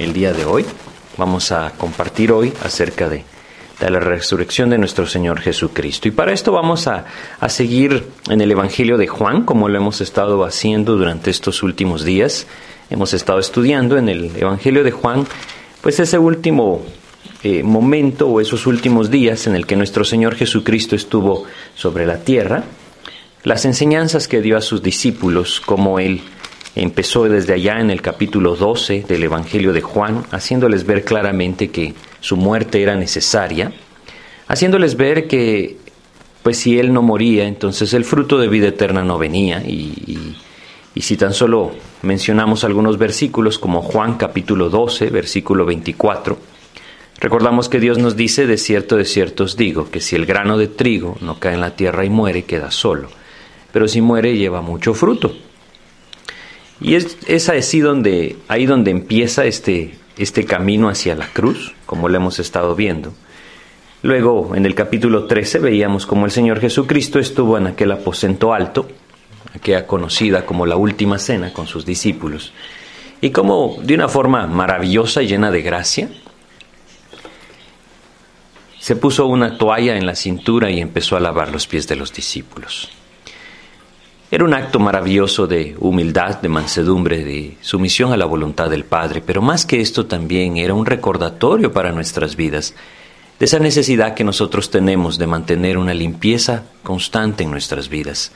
el día de hoy. Vamos a compartir hoy acerca de, la resurrección de nuestro Señor Jesucristo. Y para esto vamos a, seguir en el Evangelio de Juan, como lo hemos estado haciendo durante estos últimos días. Hemos estado estudiando en el Evangelio de Juan, pues ese último eh, momento o esos últimos días en el que nuestro Señor Jesucristo estuvo sobre la tierra, las enseñanzas que dio a sus discípulos, como Él empezó desde allá en el capítulo 12 del Evangelio de Juan, haciéndoles ver claramente que su muerte era necesaria, haciéndoles ver que, pues si Él no moría, entonces el fruto de vida eterna no venía, y, si tan solo mencionamos algunos versículos como Juan capítulo 12, versículo 24, Recordamos que Dios nos dice, de cierto, de cierto os digo, que si el grano de trigo no cae en la tierra y muere, queda solo, pero si muere lleva mucho fruto. Y es, es donde, ahí donde empieza este, este camino hacia la cruz, como lo hemos estado viendo. Luego, en el capítulo 13, veíamos cómo el Señor Jesucristo estuvo en aquel aposento alto, aquella conocida como la última cena con sus discípulos, y cómo de una forma maravillosa y llena de gracia, se puso una toalla en la cintura y empezó a lavar los pies de los discípulos. Era un acto maravilloso de humildad, de mansedumbre, de sumisión a la voluntad del Padre, pero más que esto también era un recordatorio para nuestras vidas de esa necesidad que nosotros tenemos de mantener una limpieza constante en nuestras vidas,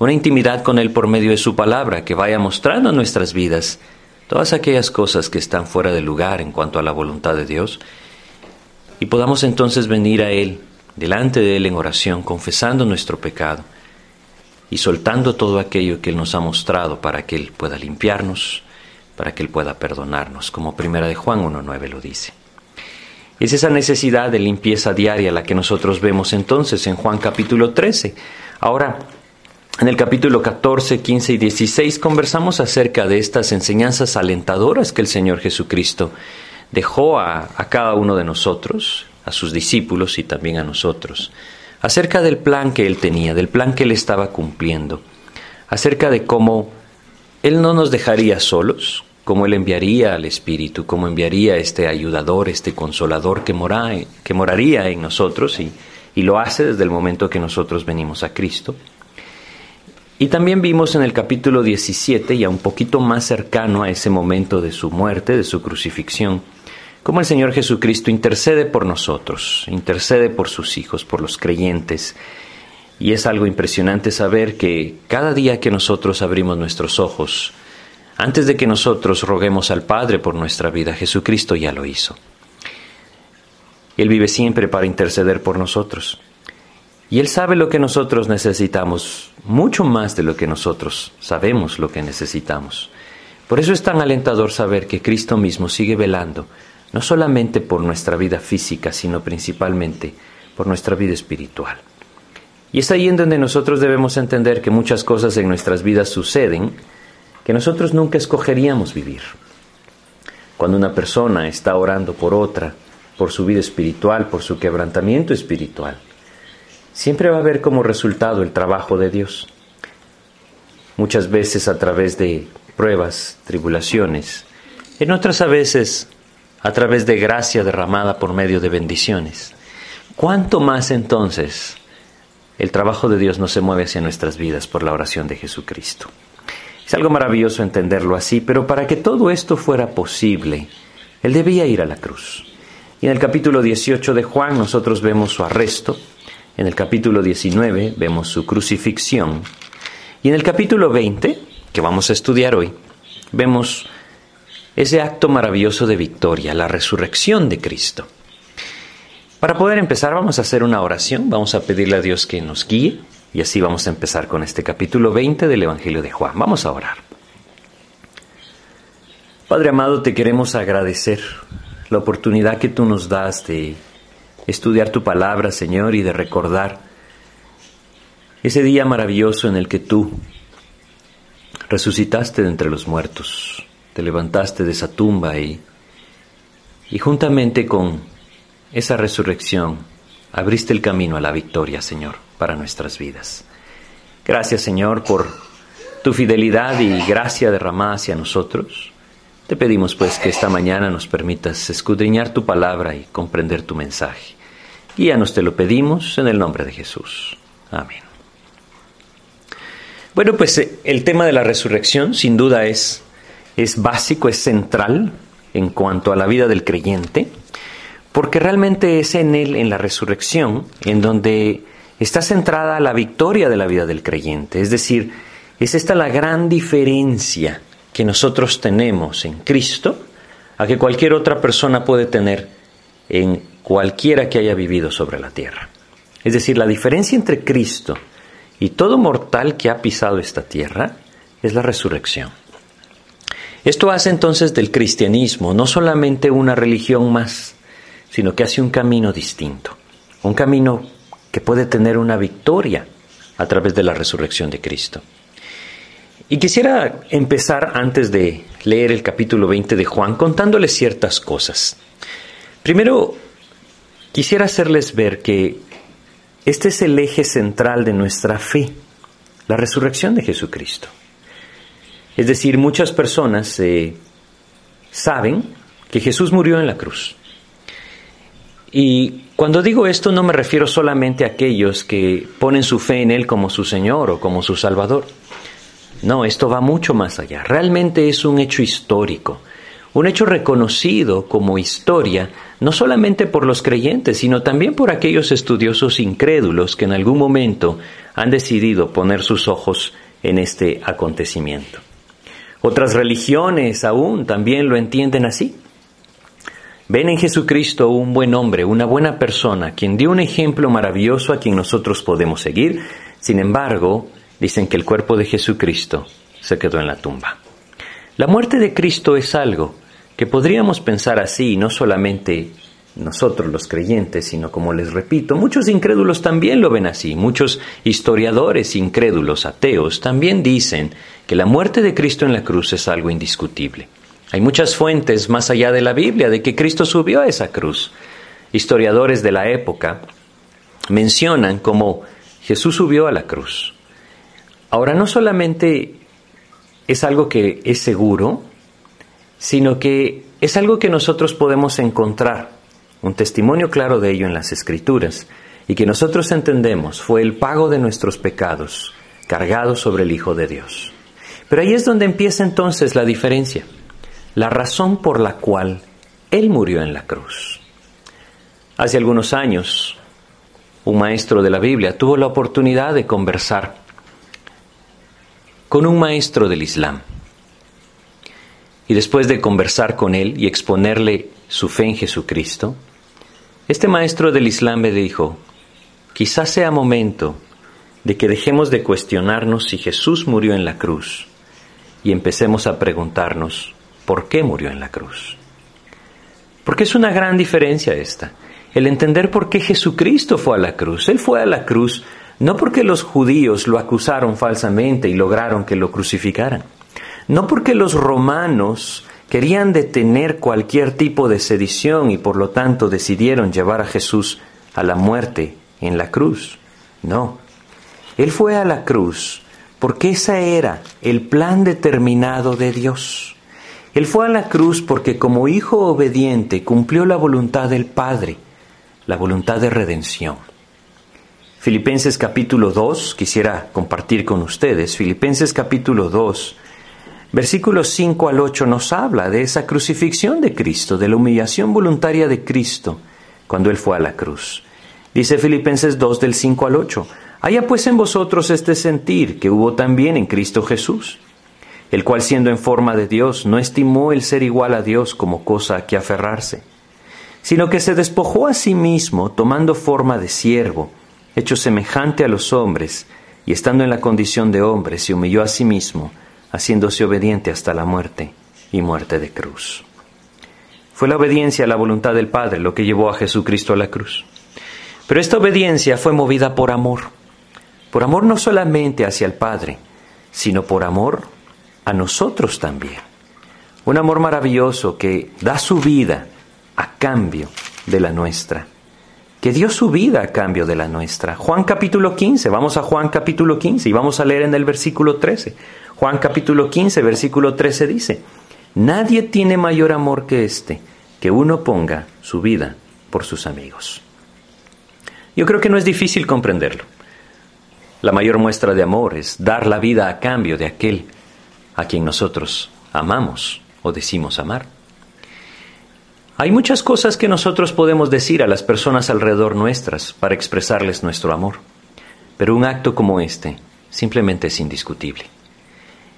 una intimidad con Él por medio de su palabra que vaya mostrando en nuestras vidas todas aquellas cosas que están fuera de lugar en cuanto a la voluntad de Dios y podamos entonces venir a Él, delante de Él en oración, confesando nuestro pecado y soltando todo aquello que Él nos ha mostrado para que Él pueda limpiarnos, para que Él pueda perdonarnos, como primera de Juan 1.9 lo dice. Es esa necesidad de limpieza diaria la que nosotros vemos entonces en Juan capítulo 13. Ahora, en el capítulo 14, 15 y 16 conversamos acerca de estas enseñanzas alentadoras que el Señor Jesucristo dejó a, cada uno de nosotros, a sus discípulos y también a nosotros, acerca del plan que Él tenía, del plan que Él estaba cumpliendo, acerca de cómo Él no nos dejaría solos, cómo Él enviaría al Espíritu, cómo enviaría este ayudador, este consolador que, que moraría en nosotros y, y lo hace desde el momento que nosotros venimos a Cristo. Y también vimos en el capítulo 17, ya un poquito más cercano a ese momento de su muerte, de su crucifixión, cómo el Señor Jesucristo intercede por nosotros, intercede por sus hijos, por los creyentes. Y es algo impresionante saber que cada día que nosotros abrimos nuestros ojos, antes de que nosotros roguemos al Padre por nuestra vida, Jesucristo ya lo hizo. Él vive siempre para interceder por nosotros. Y Él sabe lo que nosotros necesitamos, mucho más de lo que nosotros sabemos lo que necesitamos. Por eso es tan alentador saber que Cristo mismo sigue velando, no solamente por nuestra vida física, sino principalmente por nuestra vida espiritual. Y es ahí en donde nosotros debemos entender que muchas cosas en nuestras vidas suceden que nosotros nunca escogeríamos vivir. Cuando una persona está orando por otra, por su vida espiritual, por su quebrantamiento espiritual, siempre va a haber como resultado el trabajo de Dios. Muchas veces a través de pruebas, tribulaciones, en otras a veces a través de gracia derramada por medio de bendiciones. ¿Cuánto más entonces el trabajo de Dios no se mueve hacia nuestras vidas por la oración de Jesucristo? Es algo maravilloso entenderlo así, pero para que todo esto fuera posible, Él debía ir a la cruz. Y en el capítulo 18 de Juan nosotros vemos su arresto, en el capítulo 19 vemos su crucifixión. Y en el capítulo 20, que vamos a estudiar hoy, vemos ese acto maravilloso de victoria, la resurrección de Cristo. Para poder empezar vamos a hacer una oración, vamos a pedirle a Dios que nos guíe y así vamos a empezar con este capítulo 20 del Evangelio de Juan. Vamos a orar. Padre amado, te queremos agradecer la oportunidad que tú nos das de estudiar tu palabra, Señor, y de recordar ese día maravilloso en el que tú resucitaste de entre los muertos, te levantaste de esa tumba y, y juntamente con esa resurrección abriste el camino a la victoria, Señor, para nuestras vidas. Gracias, Señor, por tu fidelidad y gracia derramada hacia nosotros. Te pedimos pues que esta mañana nos permitas escudriñar tu palabra y comprender tu mensaje. Guíanos, te lo pedimos en el nombre de Jesús. Amén. Bueno, pues eh, el tema de la resurrección sin duda es, es básico, es central en cuanto a la vida del creyente, porque realmente es en él, en la resurrección, en donde está centrada la victoria de la vida del creyente. Es decir, es esta la gran diferencia que nosotros tenemos en Cristo a que cualquier otra persona puede tener en cualquiera que haya vivido sobre la tierra. Es decir, la diferencia entre Cristo y todo mortal que ha pisado esta tierra es la resurrección. Esto hace entonces del cristianismo no solamente una religión más, sino que hace un camino distinto, un camino que puede tener una victoria a través de la resurrección de Cristo. Y quisiera empezar antes de leer el capítulo 20 de Juan contándoles ciertas cosas. Primero, quisiera hacerles ver que este es el eje central de nuestra fe, la resurrección de Jesucristo. Es decir, muchas personas eh, saben que Jesús murió en la cruz. Y cuando digo esto no me refiero solamente a aquellos que ponen su fe en Él como su Señor o como su Salvador. No, esto va mucho más allá. Realmente es un hecho histórico, un hecho reconocido como historia no solamente por los creyentes, sino también por aquellos estudiosos incrédulos que en algún momento han decidido poner sus ojos en este acontecimiento. Otras religiones aún también lo entienden así. Ven en Jesucristo un buen hombre, una buena persona, quien dio un ejemplo maravilloso a quien nosotros podemos seguir. Sin embargo, dicen que el cuerpo de Jesucristo se quedó en la tumba. La muerte de Cristo es algo que podríamos pensar así, no solamente nosotros los creyentes, sino como les repito, muchos incrédulos también lo ven así, muchos historiadores incrédulos, ateos, también dicen que la muerte de Cristo en la cruz es algo indiscutible. Hay muchas fuentes más allá de la Biblia de que Cristo subió a esa cruz. Historiadores de la época mencionan cómo Jesús subió a la cruz. Ahora, no solamente es algo que es seguro, sino que es algo que nosotros podemos encontrar, un testimonio claro de ello en las Escrituras, y que nosotros entendemos fue el pago de nuestros pecados cargado sobre el Hijo de Dios. Pero ahí es donde empieza entonces la diferencia, la razón por la cual Él murió en la cruz. Hace algunos años, un maestro de la Biblia tuvo la oportunidad de conversar con un maestro del Islam. Y después de conversar con él y exponerle su fe en Jesucristo, este maestro del Islam me dijo, quizás sea momento de que dejemos de cuestionarnos si Jesús murió en la cruz y empecemos a preguntarnos por qué murió en la cruz. Porque es una gran diferencia esta, el entender por qué Jesucristo fue a la cruz. Él fue a la cruz no porque los judíos lo acusaron falsamente y lograron que lo crucificaran no porque los romanos querían detener cualquier tipo de sedición y por lo tanto decidieron llevar a Jesús a la muerte en la cruz. No, Él fue a la cruz porque ese era el plan determinado de Dios. Él fue a la cruz porque como hijo obediente cumplió la voluntad del Padre, la voluntad de redención. Filipenses capítulo 2, quisiera compartir con ustedes, Filipenses capítulo 2, Versículos 5 al 8 nos habla de esa crucifixión de Cristo, de la humillación voluntaria de Cristo cuando Él fue a la cruz. Dice Filipenses 2 del 5 al 8, haya pues en vosotros este sentir que hubo también en Cristo Jesús, el cual siendo en forma de Dios no estimó el ser igual a Dios como cosa a que aferrarse, sino que se despojó a sí mismo tomando forma de siervo, hecho semejante a los hombres, y estando en la condición de hombre se humilló a sí mismo, haciéndose obediente hasta la muerte y muerte de cruz. Fue la obediencia a la voluntad del Padre lo que llevó a Jesucristo a la cruz. Pero esta obediencia fue movida por amor, por amor no solamente hacia el Padre, sino por amor a nosotros también. Un amor maravilloso que da su vida a cambio de la nuestra, que dio su vida a cambio de la nuestra. Juan capítulo 15, vamos a Juan capítulo 15 y vamos a leer en el versículo 13. Juan capítulo 15, versículo 13 dice, Nadie tiene mayor amor que este, que uno ponga su vida por sus amigos. Yo creo que no es difícil comprenderlo. La mayor muestra de amor es dar la vida a cambio de aquel a quien nosotros amamos o decimos amar. Hay muchas cosas que nosotros podemos decir a las personas alrededor nuestras para expresarles nuestro amor, pero un acto como este simplemente es indiscutible.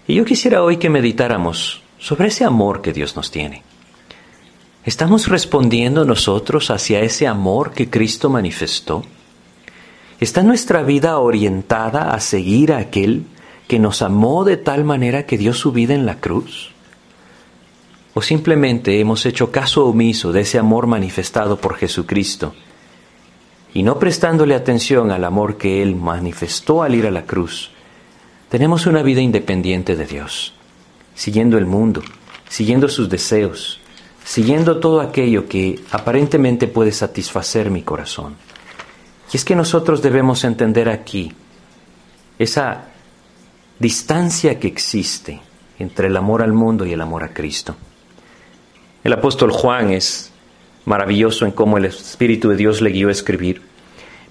Y yo quisiera hoy que meditáramos sobre ese amor que Dios nos tiene. ¿Estamos respondiendo nosotros hacia ese amor que Cristo manifestó? ¿Está nuestra vida orientada a seguir a aquel que nos amó de tal manera que dio su vida en la cruz? ¿O simplemente hemos hecho caso omiso de ese amor manifestado por Jesucristo y no prestándole atención al amor que Él manifestó al ir a la cruz, tenemos una vida independiente de Dios, siguiendo el mundo, siguiendo sus deseos, siguiendo todo aquello que aparentemente puede satisfacer mi corazón. Y es que nosotros debemos entender aquí esa distancia que existe entre el amor al mundo y el amor a Cristo. El apóstol Juan es maravilloso en cómo el Espíritu de Dios le guió a escribir,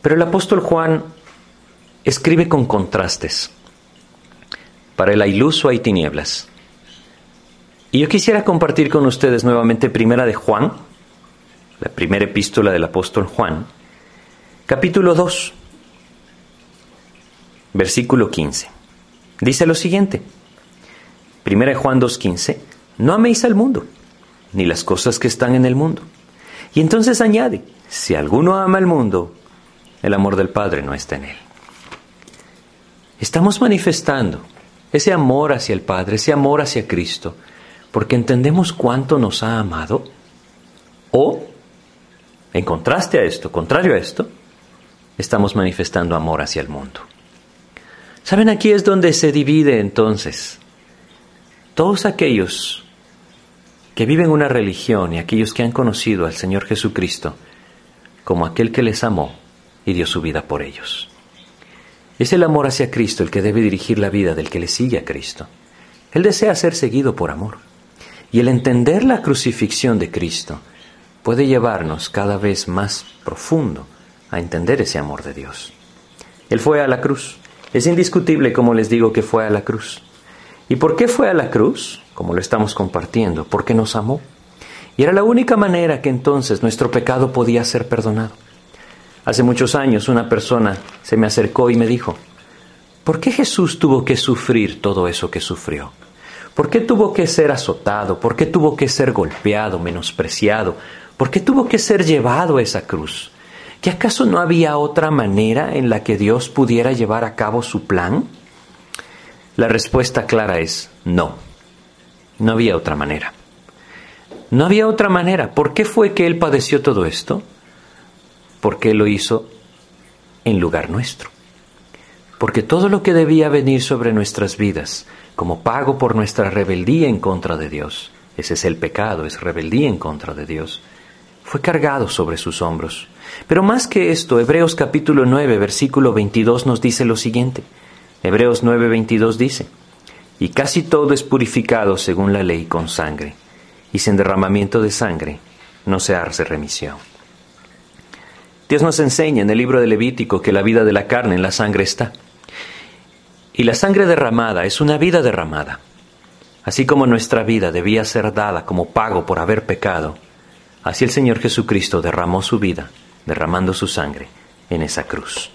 pero el apóstol Juan escribe con contrastes. Para el iluso hay tinieblas. Y yo quisiera compartir con ustedes nuevamente Primera de Juan, la primera epístola del apóstol Juan, capítulo 2, versículo 15. Dice lo siguiente, Primera de Juan 2.15, no améis al mundo, ni las cosas que están en el mundo. Y entonces añade, si alguno ama al mundo, el amor del Padre no está en él. Estamos manifestando ese amor hacia el Padre, ese amor hacia Cristo, porque entendemos cuánto nos ha amado, o, en contraste a esto, contrario a esto, estamos manifestando amor hacia el mundo. ¿Saben? Aquí es donde se divide entonces todos aquellos que viven una religión y aquellos que han conocido al Señor Jesucristo como aquel que les amó y dio su vida por ellos. Es el amor hacia Cristo el que debe dirigir la vida del que le sigue a Cristo. Él desea ser seguido por amor. Y el entender la crucifixión de Cristo puede llevarnos cada vez más profundo a entender ese amor de Dios. Él fue a la cruz. Es indiscutible, como les digo, que fue a la cruz. ¿Y por qué fue a la cruz? Como lo estamos compartiendo, porque nos amó. Y era la única manera que entonces nuestro pecado podía ser perdonado. Hace muchos años una persona se me acercó y me dijo, ¿por qué Jesús tuvo que sufrir todo eso que sufrió? ¿Por qué tuvo que ser azotado? ¿Por qué tuvo que ser golpeado, menospreciado? ¿Por qué tuvo que ser llevado a esa cruz? ¿Que acaso no había otra manera en la que Dios pudiera llevar a cabo su plan? La respuesta clara es no. No había otra manera. No había otra manera. ¿Por qué fue que Él padeció todo esto? Porque Él lo hizo en lugar nuestro. Porque todo lo que debía venir sobre nuestras vidas como pago por nuestra rebeldía en contra de Dios, ese es el pecado, es rebeldía en contra de Dios, fue cargado sobre sus hombros. Pero más que esto, Hebreos capítulo 9, versículo 22 nos dice lo siguiente. Hebreos 9, 22 dice, y casi todo es purificado según la ley con sangre, y sin derramamiento de sangre no se hace remisión. Dios nos enseña en el libro de Levítico que la vida de la carne en la sangre está. Y la sangre derramada es una vida derramada. Así como nuestra vida debía ser dada como pago por haber pecado, así el Señor Jesucristo derramó su vida, derramando su sangre en esa cruz.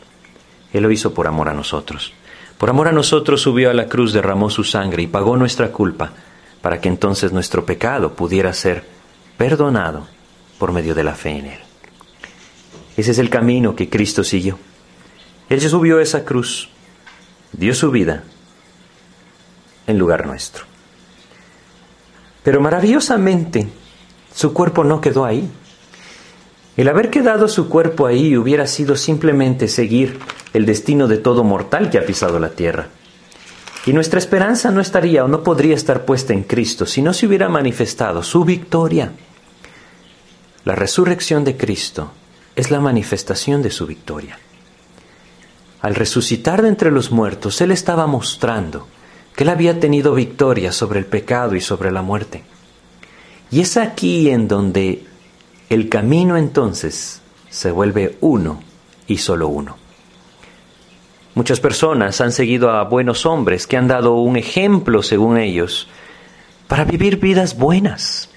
Él lo hizo por amor a nosotros. Por amor a nosotros subió a la cruz, derramó su sangre y pagó nuestra culpa, para que entonces nuestro pecado pudiera ser perdonado por medio de la fe en Él. Ese es el camino que Cristo siguió. Él se subió a esa cruz, dio su vida en lugar nuestro. Pero maravillosamente su cuerpo no quedó ahí. El haber quedado su cuerpo ahí hubiera sido simplemente seguir el destino de todo mortal que ha pisado la tierra. Y nuestra esperanza no estaría o no podría estar puesta en Cristo si no se hubiera manifestado su victoria. La resurrección de Cristo es la manifestación de su victoria. Al resucitar de entre los muertos, Él estaba mostrando que Él había tenido victoria sobre el pecado y sobre la muerte. Y es aquí en donde el camino entonces se vuelve uno y solo uno. Muchas personas han seguido a buenos hombres que han dado un ejemplo, según ellos, para vivir vidas buenas.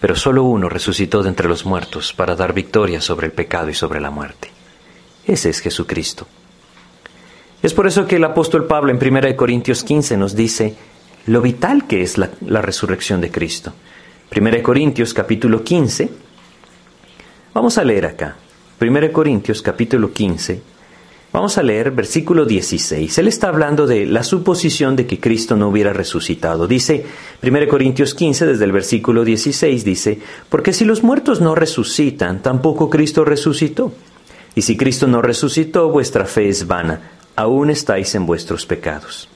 Pero solo uno resucitó de entre los muertos para dar victoria sobre el pecado y sobre la muerte. Ese es Jesucristo. Es por eso que el apóstol Pablo en 1 Corintios 15 nos dice lo vital que es la, la resurrección de Cristo. 1 Corintios capítulo 15. Vamos a leer acá. 1 Corintios capítulo 15. Vamos a leer versículo 16. Él está hablando de la suposición de que Cristo no hubiera resucitado. Dice 1 Corintios 15 desde el versículo 16 dice, porque si los muertos no resucitan, tampoco Cristo resucitó. Y si Cristo no resucitó, vuestra fe es vana, aún estáis en vuestros pecados.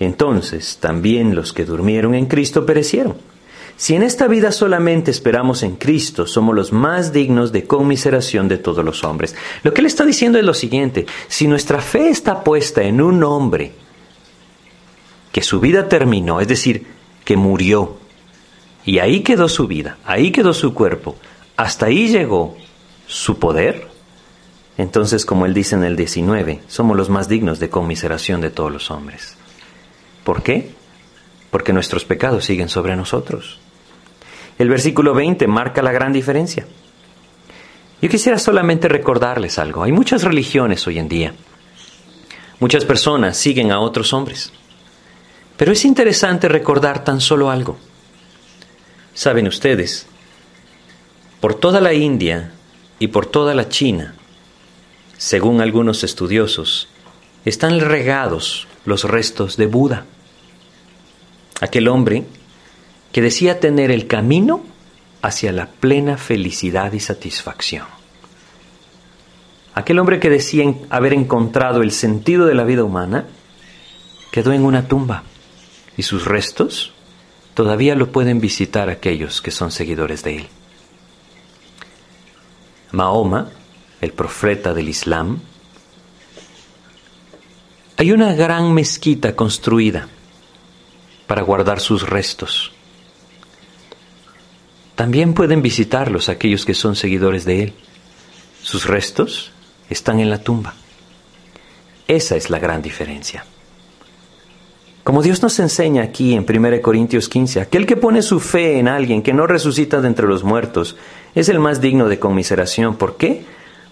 Entonces también los que durmieron en Cristo perecieron. Si en esta vida solamente esperamos en Cristo, somos los más dignos de conmiseración de todos los hombres. Lo que él está diciendo es lo siguiente, si nuestra fe está puesta en un hombre que su vida terminó, es decir, que murió, y ahí quedó su vida, ahí quedó su cuerpo, hasta ahí llegó su poder, entonces, como él dice en el 19, somos los más dignos de conmiseración de todos los hombres. ¿Por qué? Porque nuestros pecados siguen sobre nosotros. El versículo 20 marca la gran diferencia. Yo quisiera solamente recordarles algo. Hay muchas religiones hoy en día. Muchas personas siguen a otros hombres. Pero es interesante recordar tan solo algo. Saben ustedes, por toda la India y por toda la China, según algunos estudiosos, están regados los restos de Buda, aquel hombre que decía tener el camino hacia la plena felicidad y satisfacción. Aquel hombre que decía haber encontrado el sentido de la vida humana quedó en una tumba y sus restos todavía lo pueden visitar aquellos que son seguidores de él. Mahoma el profeta del Islam, hay una gran mezquita construida para guardar sus restos. También pueden visitarlos aquellos que son seguidores de él. Sus restos están en la tumba. Esa es la gran diferencia. Como Dios nos enseña aquí en 1 Corintios 15, aquel que pone su fe en alguien que no resucita de entre los muertos es el más digno de conmiseración. ¿Por qué?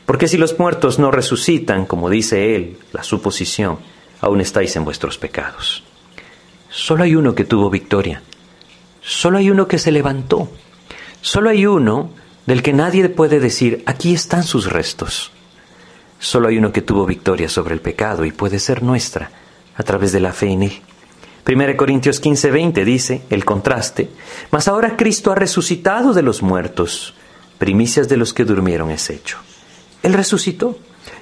Porque si los muertos no resucitan, como dice él, la suposición, aún estáis en vuestros pecados. Solo hay uno que tuvo victoria. Solo hay uno que se levantó. Solo hay uno del que nadie puede decir, aquí están sus restos. Solo hay uno que tuvo victoria sobre el pecado y puede ser nuestra a través de la fe en él. 1 Corintios 15, 20 dice el contraste, mas ahora Cristo ha resucitado de los muertos, primicias de los que durmieron es hecho. Él resucitó.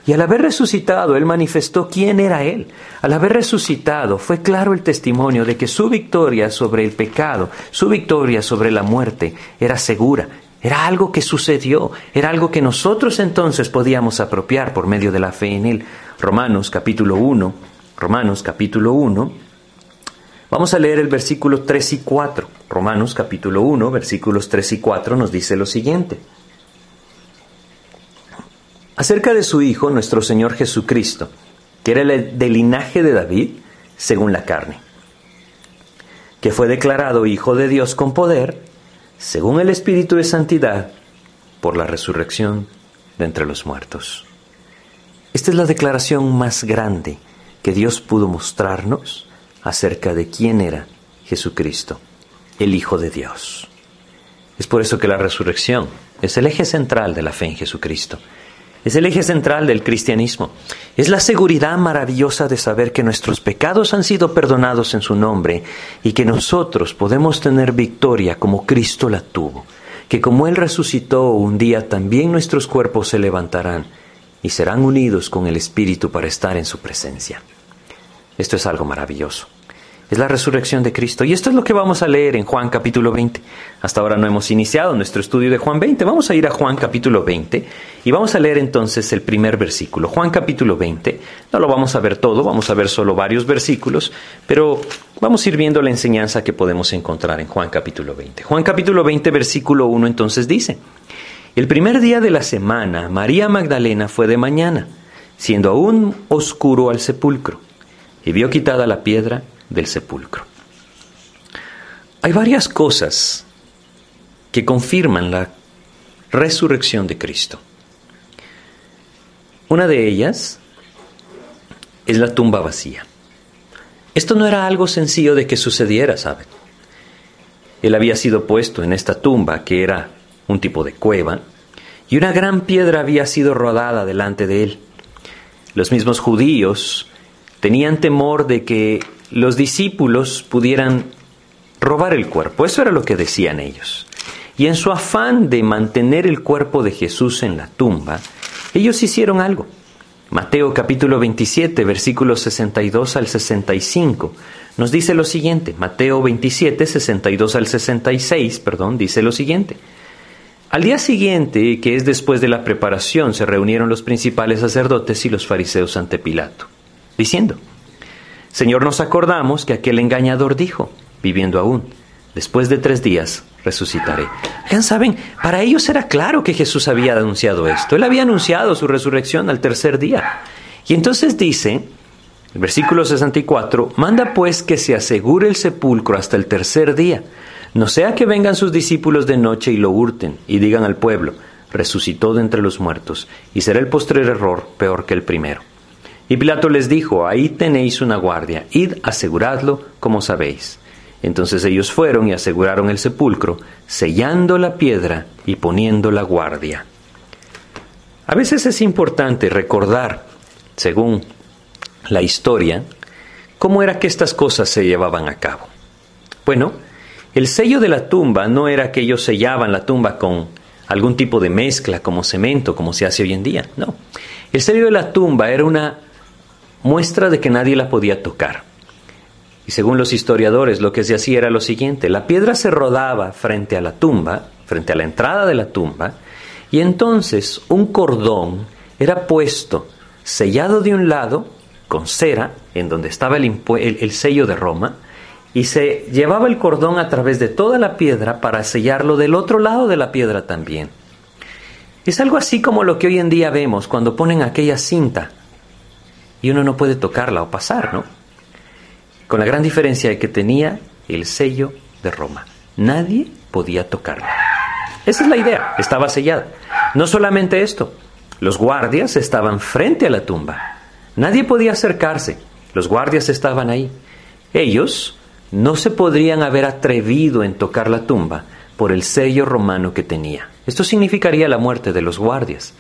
Y al haber resucitado, Él manifestó quién era Él. Al haber resucitado, fue claro el testimonio de que su victoria sobre el pecado, su victoria sobre la muerte, era segura. Era algo que sucedió, era algo que nosotros entonces podíamos apropiar por medio de la fe en Él. Romanos capítulo 1, Romanos capítulo 1, vamos a leer el versículo 3 y 4. Romanos capítulo 1, versículos 3 y 4 nos dice lo siguiente acerca de su Hijo, nuestro Señor Jesucristo, que era del linaje de David según la carne, que fue declarado Hijo de Dios con poder, según el Espíritu de Santidad, por la resurrección de entre los muertos. Esta es la declaración más grande que Dios pudo mostrarnos acerca de quién era Jesucristo, el Hijo de Dios. Es por eso que la resurrección es el eje central de la fe en Jesucristo. Es el eje central del cristianismo. Es la seguridad maravillosa de saber que nuestros pecados han sido perdonados en su nombre y que nosotros podemos tener victoria como Cristo la tuvo. Que como Él resucitó un día también nuestros cuerpos se levantarán y serán unidos con el Espíritu para estar en su presencia. Esto es algo maravilloso. Es la resurrección de Cristo. Y esto es lo que vamos a leer en Juan capítulo 20. Hasta ahora no hemos iniciado nuestro estudio de Juan 20. Vamos a ir a Juan capítulo 20 y vamos a leer entonces el primer versículo. Juan capítulo 20. No lo vamos a ver todo, vamos a ver solo varios versículos, pero vamos a ir viendo la enseñanza que podemos encontrar en Juan capítulo 20. Juan capítulo 20 versículo 1 entonces dice, el primer día de la semana, María Magdalena fue de mañana, siendo aún oscuro al sepulcro, y vio quitada la piedra del sepulcro. Hay varias cosas que confirman la resurrección de Cristo. Una de ellas es la tumba vacía. Esto no era algo sencillo de que sucediera, ¿saben? Él había sido puesto en esta tumba, que era un tipo de cueva, y una gran piedra había sido rodada delante de él. Los mismos judíos tenían temor de que los discípulos pudieran robar el cuerpo. Eso era lo que decían ellos. Y en su afán de mantener el cuerpo de Jesús en la tumba, ellos hicieron algo. Mateo capítulo 27, versículos 62 al 65, nos dice lo siguiente. Mateo 27, 62 al 66, perdón, dice lo siguiente. Al día siguiente, que es después de la preparación, se reunieron los principales sacerdotes y los fariseos ante Pilato, diciendo, Señor, nos acordamos que aquel engañador dijo, viviendo aún, después de tres días resucitaré. Ya saben, para ellos era claro que Jesús había anunciado esto. Él había anunciado su resurrección al tercer día. Y entonces dice, el versículo 64, manda pues que se asegure el sepulcro hasta el tercer día, no sea que vengan sus discípulos de noche y lo hurten y digan al pueblo, resucitó de entre los muertos, y será el postrer error peor que el primero. Y Pilato les dijo, ahí tenéis una guardia, id, aseguradlo como sabéis. Entonces ellos fueron y aseguraron el sepulcro, sellando la piedra y poniendo la guardia. A veces es importante recordar, según la historia, cómo era que estas cosas se llevaban a cabo. Bueno, el sello de la tumba no era que ellos sellaban la tumba con algún tipo de mezcla como cemento, como se hace hoy en día, no. El sello de la tumba era una muestra de que nadie la podía tocar. Y según los historiadores, lo que se hacía era lo siguiente, la piedra se rodaba frente a la tumba, frente a la entrada de la tumba, y entonces un cordón era puesto sellado de un lado con cera, en donde estaba el, el, sello de Roma, y se llevaba el cordón a través de toda la piedra para sellarlo del otro lado de la piedra también. Es algo así como lo que hoy en día vemos cuando ponen aquella cinta y uno no puede tocarla o pasar, ¿no? Con la gran diferencia de que tenía el sello de Roma. Nadie podía tocarla. Esa es la idea, estaba sellada. No solamente esto, los guardias estaban frente a la tumba. Nadie podía acercarse, los guardias estaban ahí. Ellos no se podrían haber atrevido en tocar la tumba por el sello romano que tenía. Esto significaría la muerte de los guardias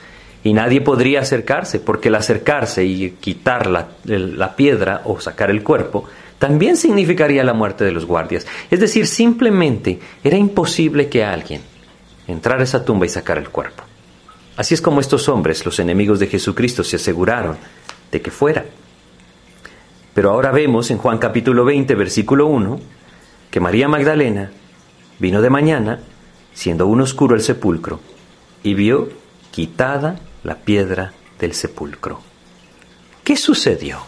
y nadie podría acercarse, porque el acercarse y quitar la, piedra o sacar el cuerpo también significaría la muerte de los guardias. Es decir, simplemente era imposible que alguien entrara a esa tumba y sacara el cuerpo. Así es como estos hombres, los enemigos de Jesucristo, se aseguraron de que fuera. Pero ahora vemos en Juan capítulo 20, versículo 1, que María Magdalena vino de mañana, siendo aún oscuro el sepulcro, y vio quitada la piedra del sepulcro. ¿Qué sucedió?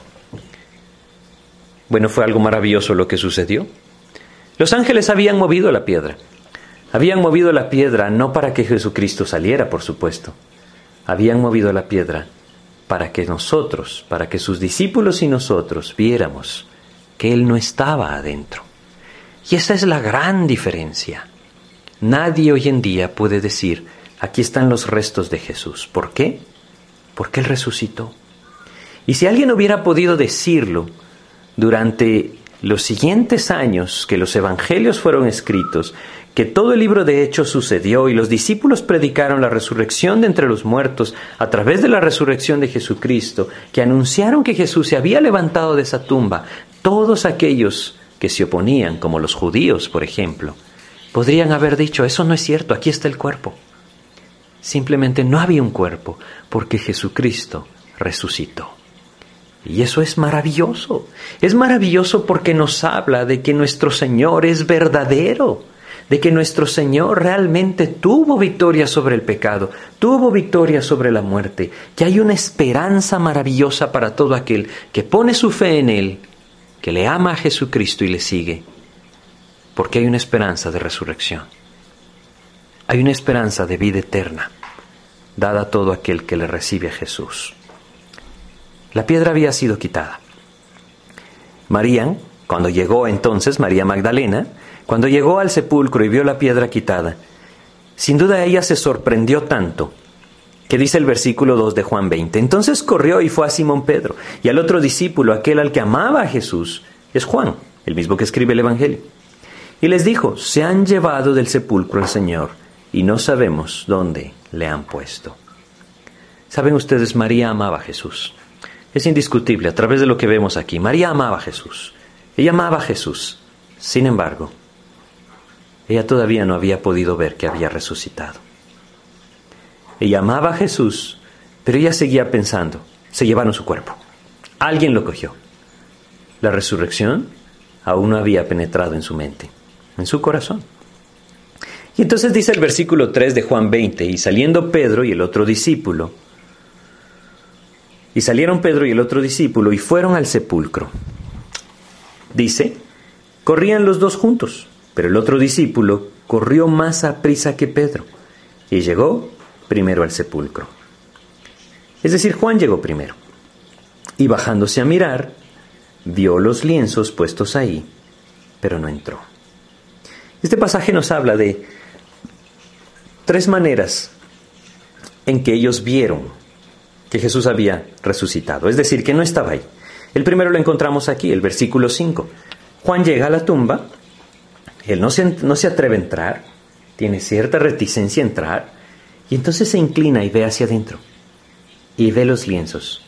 Bueno, fue algo maravilloso lo que sucedió. Los ángeles habían movido la piedra. Habían movido la piedra no para que Jesucristo saliera, por supuesto. Habían movido la piedra para que nosotros, para que sus discípulos y nosotros viéramos que Él no estaba adentro. Y esa es la gran diferencia. Nadie hoy en día puede decir, Aquí están los restos de Jesús. ¿Por qué? Porque Él resucitó. Y si alguien hubiera podido decirlo durante los siguientes años que los evangelios fueron escritos, que todo el libro de Hechos sucedió y los discípulos predicaron la resurrección de entre los muertos a través de la resurrección de Jesucristo, que anunciaron que Jesús se había levantado de esa tumba, todos aquellos que se oponían, como los judíos, por ejemplo, podrían haber dicho, eso no es cierto, aquí está el cuerpo. Simplemente no había un cuerpo porque Jesucristo resucitó. Y eso es maravilloso. Es maravilloso porque nos habla de que nuestro Señor es verdadero, de que nuestro Señor realmente tuvo victoria sobre el pecado, tuvo victoria sobre la muerte, que hay una esperanza maravillosa para todo aquel que pone su fe en Él, que le ama a Jesucristo y le sigue, porque hay una esperanza de resurrección. Hay una esperanza de vida eterna, dada a todo aquel que le recibe a Jesús. La piedra había sido quitada. María, cuando llegó entonces, María Magdalena, cuando llegó al sepulcro y vio la piedra quitada, sin duda ella se sorprendió tanto que dice el versículo 2 de Juan 20. Entonces corrió y fue a Simón Pedro y al otro discípulo, aquel al que amaba a Jesús, es Juan, el mismo que escribe el Evangelio. Y les dijo, se han llevado del sepulcro al Señor y no sabemos dónde le han puesto. Saben ustedes, María amaba a Jesús. Es indiscutible a través de lo que vemos aquí. María amaba a Jesús. Ella amaba a Jesús. Sin embargo, ella todavía no había podido ver que había resucitado. Ella amaba a Jesús, pero ella seguía pensando, se llevaron su cuerpo. Alguien lo cogió. La resurrección aún no había penetrado en su mente, en su corazón. Y entonces dice el versículo 3 de Juan 20, y saliendo Pedro y el otro discípulo, y salieron Pedro y el otro discípulo y fueron al sepulcro. Dice, corrían los dos juntos, pero el otro discípulo corrió más a prisa que Pedro y llegó primero al sepulcro. Es decir, Juan llegó primero. Y bajándose a mirar, vio los lienzos puestos ahí, pero no entró. Este pasaje nos habla de tres maneras en que ellos vieron que Jesús había resucitado, es decir, que no estaba ahí. El primero lo encontramos aquí, el versículo 5. Juan llega a la tumba, él no se, no se atreve a entrar, tiene cierta reticencia a entrar, y entonces se inclina y ve hacia adentro, y ve los lienzos.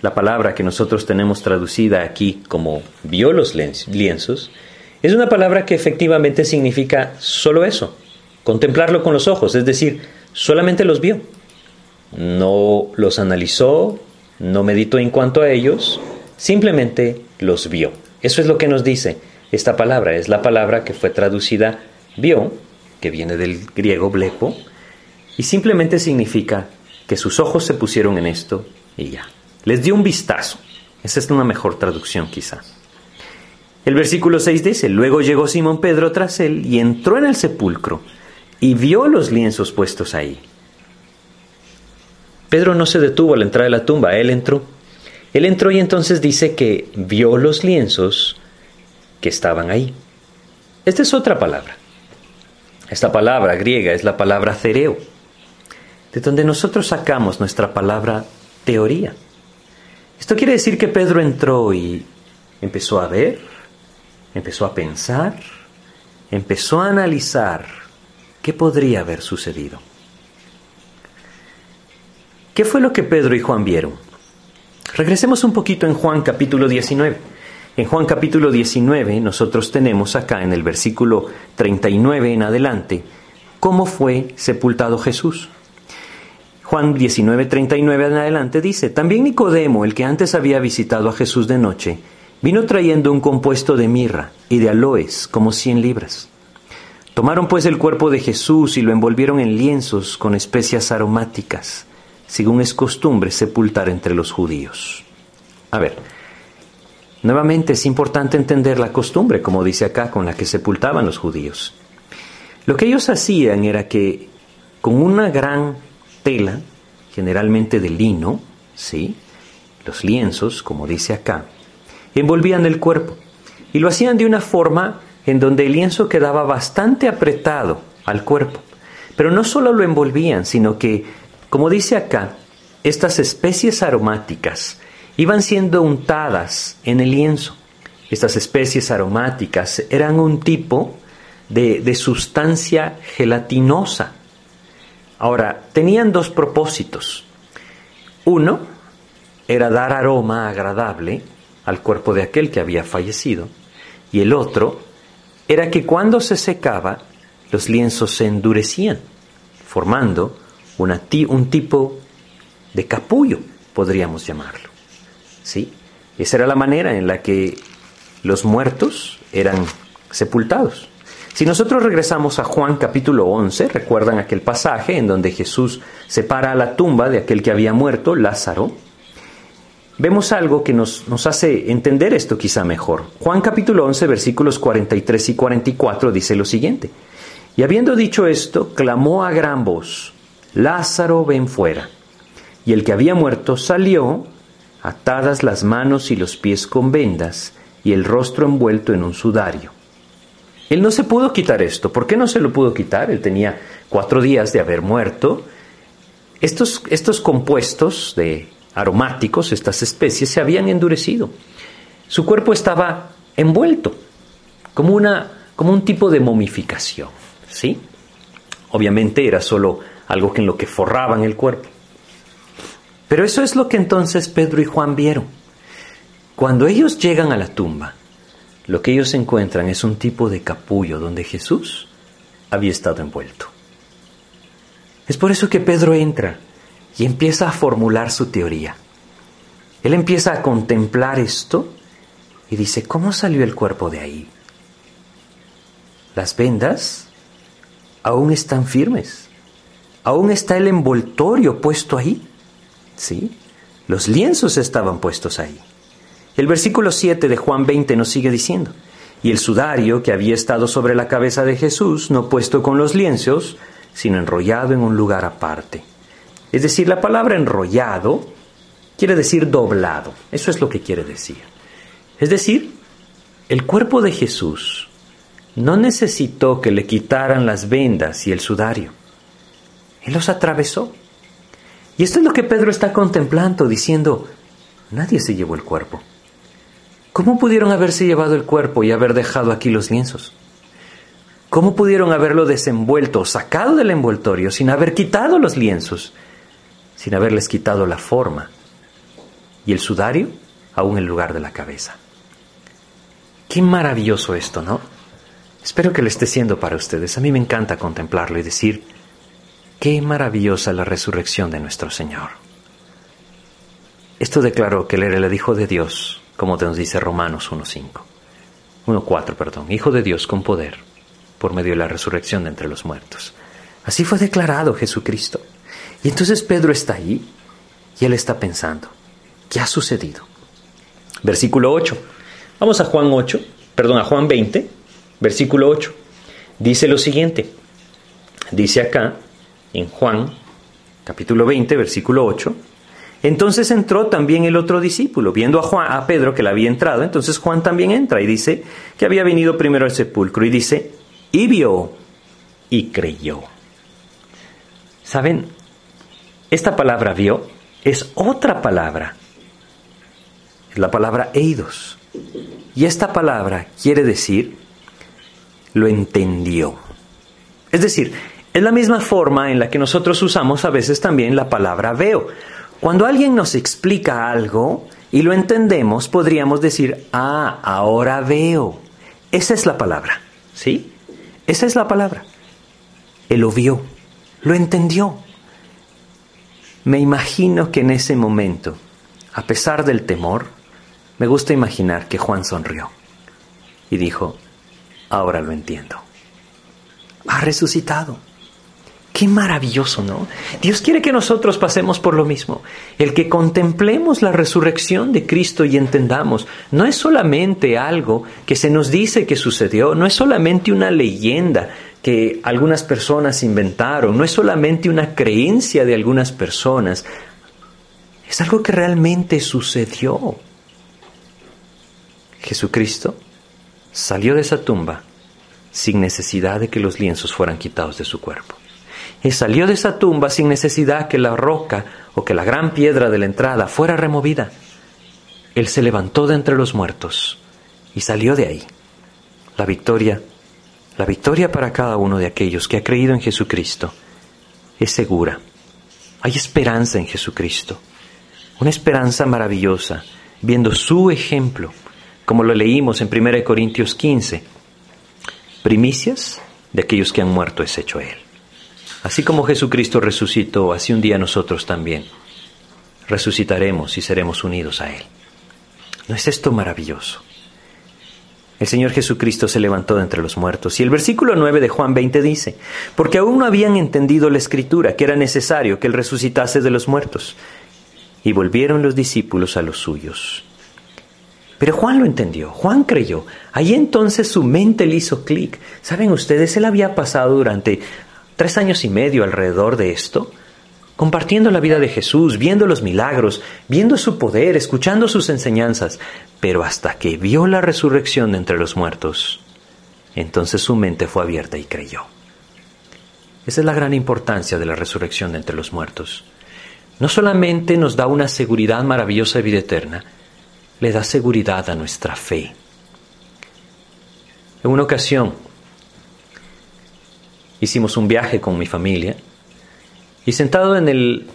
La palabra que nosotros tenemos traducida aquí como vio los lienzos, es una palabra que efectivamente significa solo eso, contemplarlo con los ojos, es decir, solamente los vio no los analizó, no meditó en cuanto a ellos, simplemente los vio. Eso es lo que nos dice esta palabra, es la palabra que fue traducida vio, que viene del griego blepo, y simplemente significa que sus ojos se pusieron en esto y ya. Les dio un vistazo. Esa es una mejor traducción quizá. El versículo 6 dice, luego llegó Simón Pedro tras él y entró en el sepulcro y vio los lienzos puestos ahí Pedro no se detuvo a la entrada de la tumba, él entró. Él entró y entonces dice que vio los lienzos que estaban ahí. Esta es otra palabra. Esta palabra griega es la palabra cereo, de donde nosotros sacamos nuestra palabra teoría. Esto quiere decir que Pedro entró y empezó a ver, empezó a pensar, empezó a analizar qué podría haber sucedido. ¿Qué fue lo que Pedro y Juan vieron? Regresemos un poquito en Juan capítulo 19. En Juan capítulo 19 nosotros tenemos acá en el versículo 39 en adelante cómo fue sepultado Jesús. Juan 19, 39 en adelante dice, también Nicodemo, el que antes había visitado a Jesús de noche, vino trayendo un compuesto de mirra y de aloes, como cien libras. Tomaron pues el cuerpo de Jesús y lo envolvieron en lienzos con especias aromáticas según es costumbre, sepultar entre los judíos. A ver, nuevamente es importante entender la costumbre, como dice acá, con la que sepultaban los judíos. Lo que ellos hacían era que con una gran tela, generalmente de lino, ¿sí? los lienzos, como dice acá, envolvían el cuerpo y lo hacían de una forma en donde el lienzo quedaba bastante apretado al cuerpo. Pero no solo lo envolvían, sino que como dice acá, estas especies aromáticas iban siendo untadas en el lienzo. Estas especies aromáticas eran un tipo de, sustancia gelatinosa. Ahora, tenían dos propósitos. Uno era dar aroma agradable al cuerpo de aquel que había fallecido. Y el otro era que cuando se secaba, los lienzos se endurecían, formando un tipo de capullo, podríamos llamarlo. ¿sí? Esa era la manera en la que los muertos eran sepultados. Si nosotros regresamos a Juan capítulo 11, recuerdan aquel pasaje en donde Jesús separa a la tumba de aquel que había muerto, Lázaro, vemos algo que nos, nos, hace entender esto quizá mejor. Juan capítulo 11, versículos 43 y 44 dice lo siguiente. Y habiendo dicho esto, clamó a gran voz, Lázaro, ven fuera. Y el que había muerto salió, atadas las manos y los pies con vendas, y el rostro envuelto en un sudario. Él no se pudo quitar esto. ¿Por qué no se lo pudo quitar? Él tenía cuatro días de haber muerto. Estos, estos compuestos de aromáticos, estas especies, se habían endurecido. Su cuerpo estaba envuelto, como, una, como un tipo de momificación. ¿sí? Obviamente era solo algo en lo que forraban el cuerpo. Pero eso es lo que entonces Pedro y Juan vieron. Cuando ellos llegan a la tumba, lo que ellos encuentran es un tipo de capullo donde Jesús había estado envuelto. Es por eso que Pedro entra y empieza a formular su teoría. Él empieza a contemplar esto y dice, ¿cómo salió el cuerpo de ahí? Las vendas aún están firmes. Aún está el envoltorio puesto ahí. ¿Sí? Los lienzos estaban puestos ahí. El versículo 7 de Juan 20 nos sigue diciendo, y el sudario que había estado sobre la cabeza de Jesús, no puesto con los lienzos, sino enrollado en un lugar aparte. Es decir, la palabra enrollado quiere decir doblado. Eso es lo que quiere decir. Es decir, el cuerpo de Jesús no necesitó que le quitaran las vendas y el sudario. Él los atravesó. Y esto es lo que Pedro está contemplando, diciendo, nadie se llevó el cuerpo. ¿Cómo pudieron haberse llevado el cuerpo y haber dejado aquí los lienzos? ¿Cómo pudieron haberlo desenvuelto, sacado del envoltorio, sin haber quitado los lienzos, sin haberles quitado la forma? Y el sudario aún en lugar de la cabeza. Qué maravilloso esto, ¿no? Espero que lo esté siendo para ustedes. A mí me encanta contemplarlo y decir, qué maravillosa la resurrección de nuestro Señor. Esto declaró que Él era el Hijo de Dios, como nos dice Romanos 1.5. 1.4, perdón. Hijo de Dios con poder, por medio de la resurrección de entre los muertos. Así fue declarado Jesucristo. Entonces Pedro está allí y él está pensando, ¿qué ha sucedido? Versículo 8. Vamos a Juan 8, perdón, a Juan 20, versículo 8. Dice lo siguiente. Dice acá, en Juan, capítulo 20, versículo 8. Entonces entró también el otro discípulo, viendo a Juan, a Pedro que le había entrado, entonces Juan también entra y dice que había venido primero al sepulcro y dice, y vio y creyó. ¿Saben? Esta palabra vio es otra palabra. Es la palabra eidos. Y esta palabra quiere decir lo entendió. Es decir, es la misma forma en la que nosotros usamos a veces también la palabra veo. Cuando alguien nos explica algo y lo entendemos, podríamos decir, ah, ahora veo. Esa es la palabra, ¿sí? Esa es la palabra. Él lo vio, lo entendió. Me imagino que en ese momento, a pesar del temor, me gusta imaginar que Juan sonrió y dijo, ahora lo entiendo. Ha resucitado. Qué maravilloso, ¿no? Dios quiere que nosotros pasemos por lo mismo. El que contemplemos la resurrección de Cristo y entendamos, no es solamente algo que se nos dice que sucedió, no es solamente una leyenda que algunas personas inventaron, no es solamente una creencia de algunas personas, es algo que realmente sucedió. Jesucristo salió de esa tumba sin necesidad de que los lienzos fueran quitados de su cuerpo. Y salió de esa tumba sin necesidad que la roca o que la gran piedra de la entrada fuera removida. Él se levantó de entre los muertos y salió de ahí. La victoria, la victoria para cada uno de aquellos que ha creído en Jesucristo es segura. Hay esperanza en Jesucristo, una esperanza maravillosa, viendo su ejemplo, como lo leímos en 1 Corintios 15. Primicias de aquellos que han muerto es hecho Él. Así como Jesucristo resucitó, así un día nosotros también resucitaremos y seremos unidos a Él. ¿No es esto maravilloso? El Señor Jesucristo se levantó de entre los muertos. Y el versículo 9 de Juan 20 dice, porque aún no habían entendido la escritura, que era necesario que Él resucitase de los muertos. Y volvieron los discípulos a los suyos. Pero Juan lo entendió, Juan creyó. Ahí entonces su mente le hizo clic. ¿Saben ustedes? Él había pasado durante tres años y medio alrededor de esto, compartiendo la vida de Jesús, viendo los milagros, viendo su poder, escuchando sus enseñanzas, pero hasta que vio la resurrección de entre los muertos, entonces su mente fue abierta y creyó. Esa es la gran importancia de la resurrección de entre los muertos. No solamente nos da una seguridad maravillosa de vida eterna, le da seguridad a nuestra fe. En una ocasión hicimos un viaje con mi familia y sentado en el,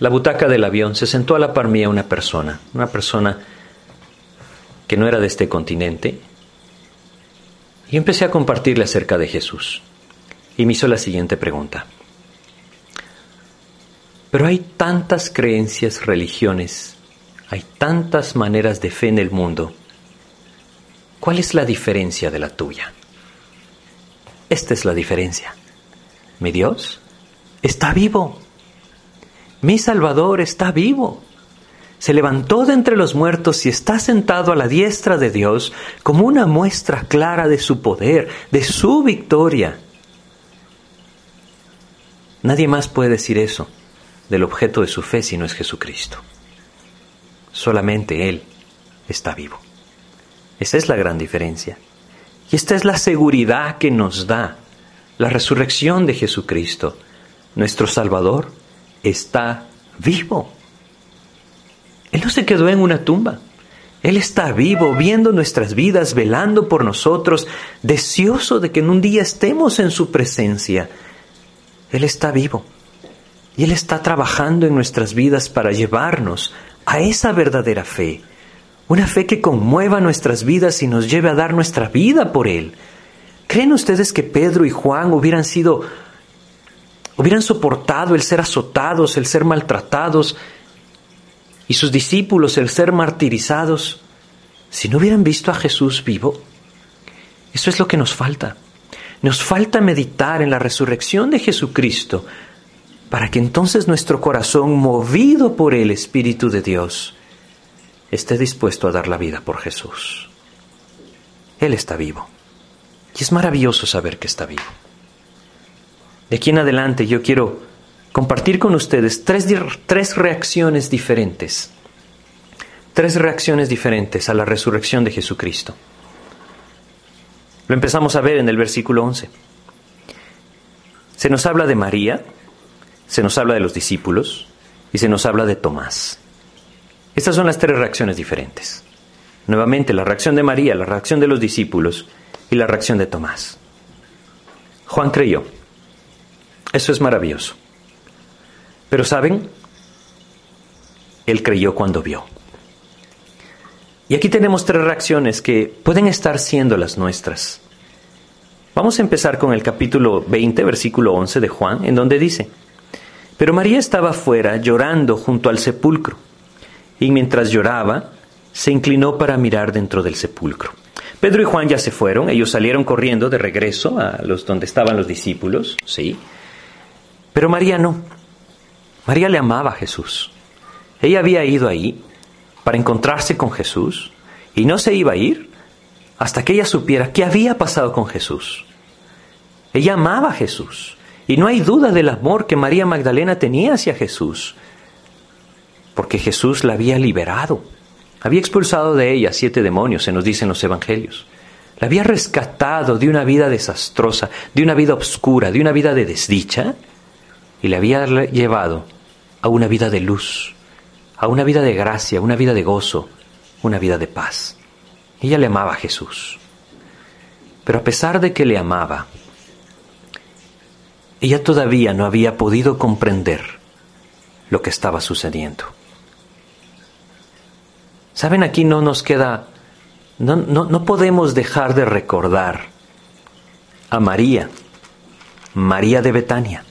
la butaca del avión se sentó a la par mía una persona, una persona que no era de este continente, y empecé a compartirle acerca de Jesús. Y me hizo la siguiente pregunta. Pero hay tantas creencias, religiones, hay tantas maneras de fe en el mundo. ¿Cuál es la diferencia de la tuya? Esta es la diferencia. Mi Dios está vivo. Mi Salvador está vivo. Se levantó de entre los muertos y está sentado a la diestra de Dios como una muestra clara de su poder, de su victoria. Nadie más puede decir eso del objeto de su fe si no es Jesucristo. Solamente Él está vivo. Esa es la gran diferencia. Y esta es la seguridad que nos da la resurrección de Jesucristo nuestro Salvador, está vivo. Él no se quedó en una tumba. Él está vivo, viendo nuestras vidas, velando por nosotros, deseoso de que en un día estemos en su presencia. Él está vivo. Y Él está trabajando en nuestras vidas para llevarnos a esa verdadera fe. Una fe que conmueva nuestras vidas y nos lleve a dar nuestra vida por Él. ¿Creen ustedes que Pedro y Juan hubieran sido hubieran soportado el ser azotados, el ser maltratados, y sus discípulos el ser martirizados, si no hubieran visto a Jesús vivo? Eso es lo que nos falta. Nos falta meditar en la resurrección de Jesucristo para que entonces nuestro corazón, movido por el Espíritu de Dios, esté dispuesto a dar la vida por Jesús. Él está vivo. Y es maravilloso saber que está vivo. De aquí en adelante yo quiero compartir con ustedes tres, tres reacciones diferentes. Tres reacciones diferentes a la resurrección de Jesucristo. Lo empezamos a ver en el versículo 11. Se nos habla de María, se nos habla de los discípulos y se nos habla de Tomás. Estas son las tres reacciones diferentes. Nuevamente, la reacción de María, la reacción de los discípulos y la reacción de Tomás. Juan creyó. Eso es maravilloso. Pero ¿saben? Él creyó cuando vio. Y aquí tenemos tres reacciones que pueden estar siendo las nuestras. Vamos a empezar con el capítulo 20, versículo 11 de Juan, en donde dice, Pero María estaba fuera llorando junto al sepulcro, y mientras lloraba, se inclinó para mirar dentro del sepulcro. Pedro y Juan ya se fueron, ellos salieron corriendo de regreso a los donde estaban los discípulos, ¿sí? Pero María no. María le amaba a Jesús. Ella había ido ahí para encontrarse con Jesús y no se iba a ir hasta que ella supiera qué había pasado con Jesús. Ella amaba a Jesús y no hay duda del amor que María Magdalena tenía hacia Jesús, porque Jesús la había liberado, había expulsado de ella siete demonios, se nos dicen los evangelios. La había rescatado de una vida desastrosa, de una vida oscura, de una vida de desdicha, y le había llevado a una vida de luz, a una vida de gracia, una vida de gozo, una vida de paz. Ella le amaba a Jesús. Pero a pesar de que le amaba, ella todavía no había podido comprender lo que estaba sucediendo. Saben, aquí no nos queda, no, no, no podemos dejar de recordar a María, María de Betania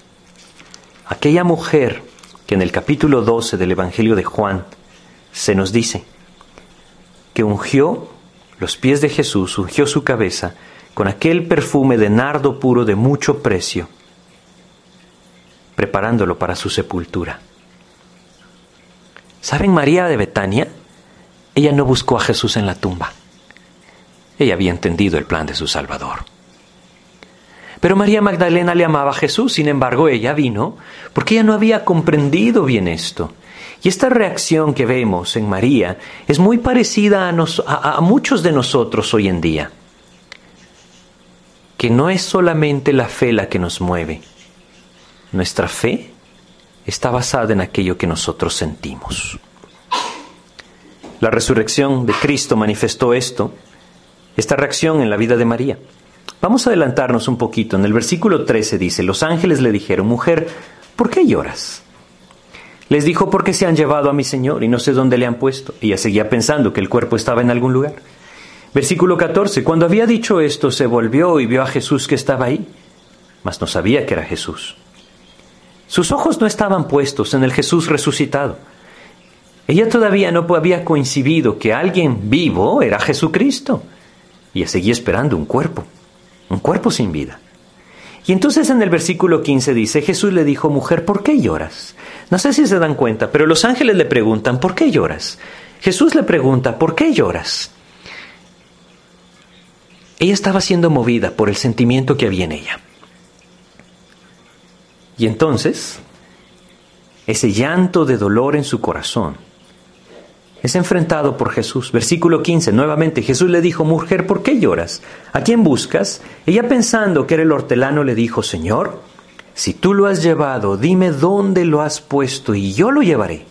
aquella mujer que en el capítulo 12 del Evangelio de Juan se nos dice, que ungió los pies de Jesús, ungió su cabeza con aquel perfume de nardo puro de mucho precio, preparándolo para su sepultura. ¿Saben María de Betania? Ella no buscó a Jesús en la tumba. Ella había entendido el plan de su Salvador. Pero María Magdalena le amaba a Jesús, sin embargo ella vino porque ella no había comprendido bien esto. Y esta reacción que vemos en María es muy parecida a, a, muchos de nosotros hoy en día. Que no es solamente la fe la que nos mueve. Nuestra fe está basada en aquello que nosotros sentimos. La resurrección de Cristo manifestó esto, esta reacción en la vida de María. Vamos a adelantarnos un poquito. En el versículo 13 dice, los ángeles le dijeron, mujer, ¿por qué lloras? Les dijo, porque se han llevado a mi Señor y no sé dónde le han puesto. Ella seguía pensando que el cuerpo estaba en algún lugar. Versículo 14, cuando había dicho esto, se volvió y vio a Jesús que estaba ahí, mas no sabía que era Jesús. Sus ojos no estaban puestos en el Jesús resucitado. Ella todavía no había coincidido que alguien vivo era Jesucristo. Y seguía esperando un cuerpo, un cuerpo sin vida. Y entonces en el versículo 15 dice, Jesús le dijo, mujer, ¿por qué lloras? No sé si se dan cuenta, pero los ángeles le preguntan, ¿por qué lloras? Jesús le pregunta, ¿por qué lloras? Ella estaba siendo movida por el sentimiento que había en ella. Y entonces, ese llanto de dolor en su corazón es enfrentado por Jesús. Versículo 15, nuevamente Jesús le dijo, mujer, ¿por qué lloras? ¿A quién buscas? Ella pensando que era el hortelano le dijo, Señor, si tú lo has llevado, dime dónde lo has puesto y yo lo llevaré.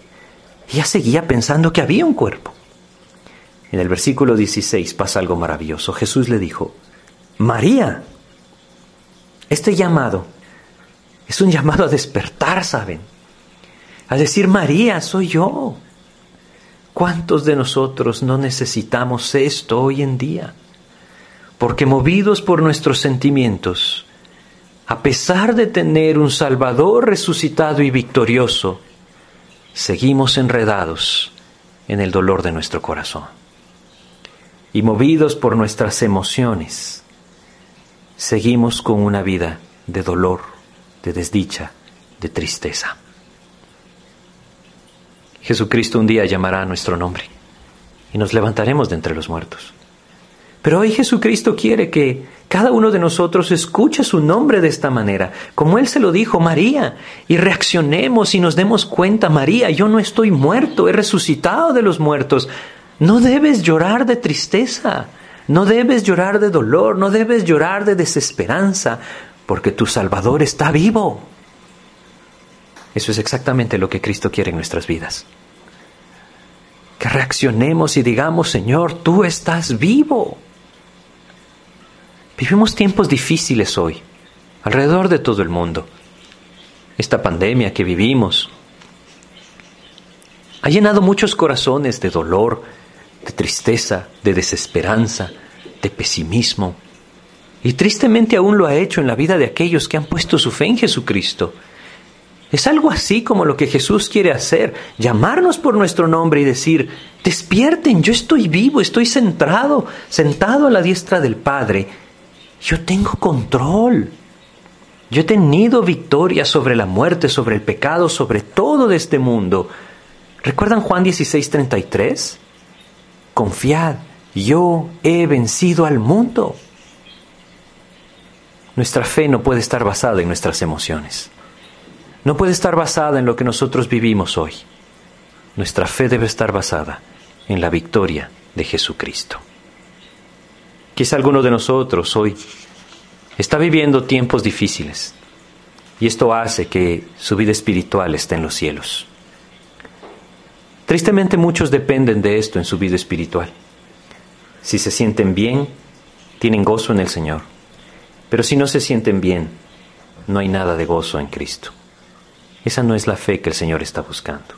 Ella seguía pensando que había un cuerpo. En el versículo 16 pasa algo maravilloso. Jesús le dijo, María, este llamado es un llamado a despertar, ¿saben? A decir, María, soy yo. ¿Cuántos de nosotros no necesitamos esto hoy en día? Porque movidos por nuestros sentimientos, a pesar de tener un Salvador resucitado y victorioso, seguimos enredados en el dolor de nuestro corazón. Y movidos por nuestras emociones, seguimos con una vida de dolor, de desdicha, de tristeza. Jesucristo un día llamará a nuestro nombre y nos levantaremos de entre los muertos. Pero hoy Jesucristo quiere que cada uno de nosotros escuche su nombre de esta manera, como Él se lo dijo, María, y reaccionemos y nos demos cuenta, María, yo no estoy muerto, he resucitado de los muertos. No debes llorar de tristeza, no debes llorar de dolor, no debes llorar de desesperanza, porque tu Salvador está vivo. Eso es exactamente lo que Cristo quiere en nuestras vidas. Que reaccionemos y digamos, Señor, tú estás vivo. Vivimos tiempos difíciles hoy, alrededor de todo el mundo. Esta pandemia que vivimos ha llenado muchos corazones de dolor, de tristeza, de desesperanza, de pesimismo. Y tristemente aún lo ha hecho en la vida de aquellos que han puesto su fe en Jesucristo es algo así como lo que Jesús quiere hacer, llamarnos por nuestro nombre y decir, despierten, yo estoy vivo, estoy centrado, sentado a la diestra del Padre. Yo tengo control. Yo he tenido victoria sobre la muerte, sobre el pecado, sobre todo de este mundo. ¿Recuerdan Juan 16:33? Confiad, yo he vencido al mundo. Nuestra fe no puede estar basada en nuestras emociones no puede estar basada en lo que nosotros vivimos hoy. Nuestra fe debe estar basada en la victoria de Jesucristo. Quizá alguno de nosotros hoy está viviendo tiempos difíciles y esto hace que su vida espiritual esté en los cielos. Tristemente muchos dependen de esto en su vida espiritual. Si se sienten bien, tienen gozo en el Señor. Pero si no se sienten bien, no hay nada de gozo en Cristo. Esa no es la fe que el Señor está buscando.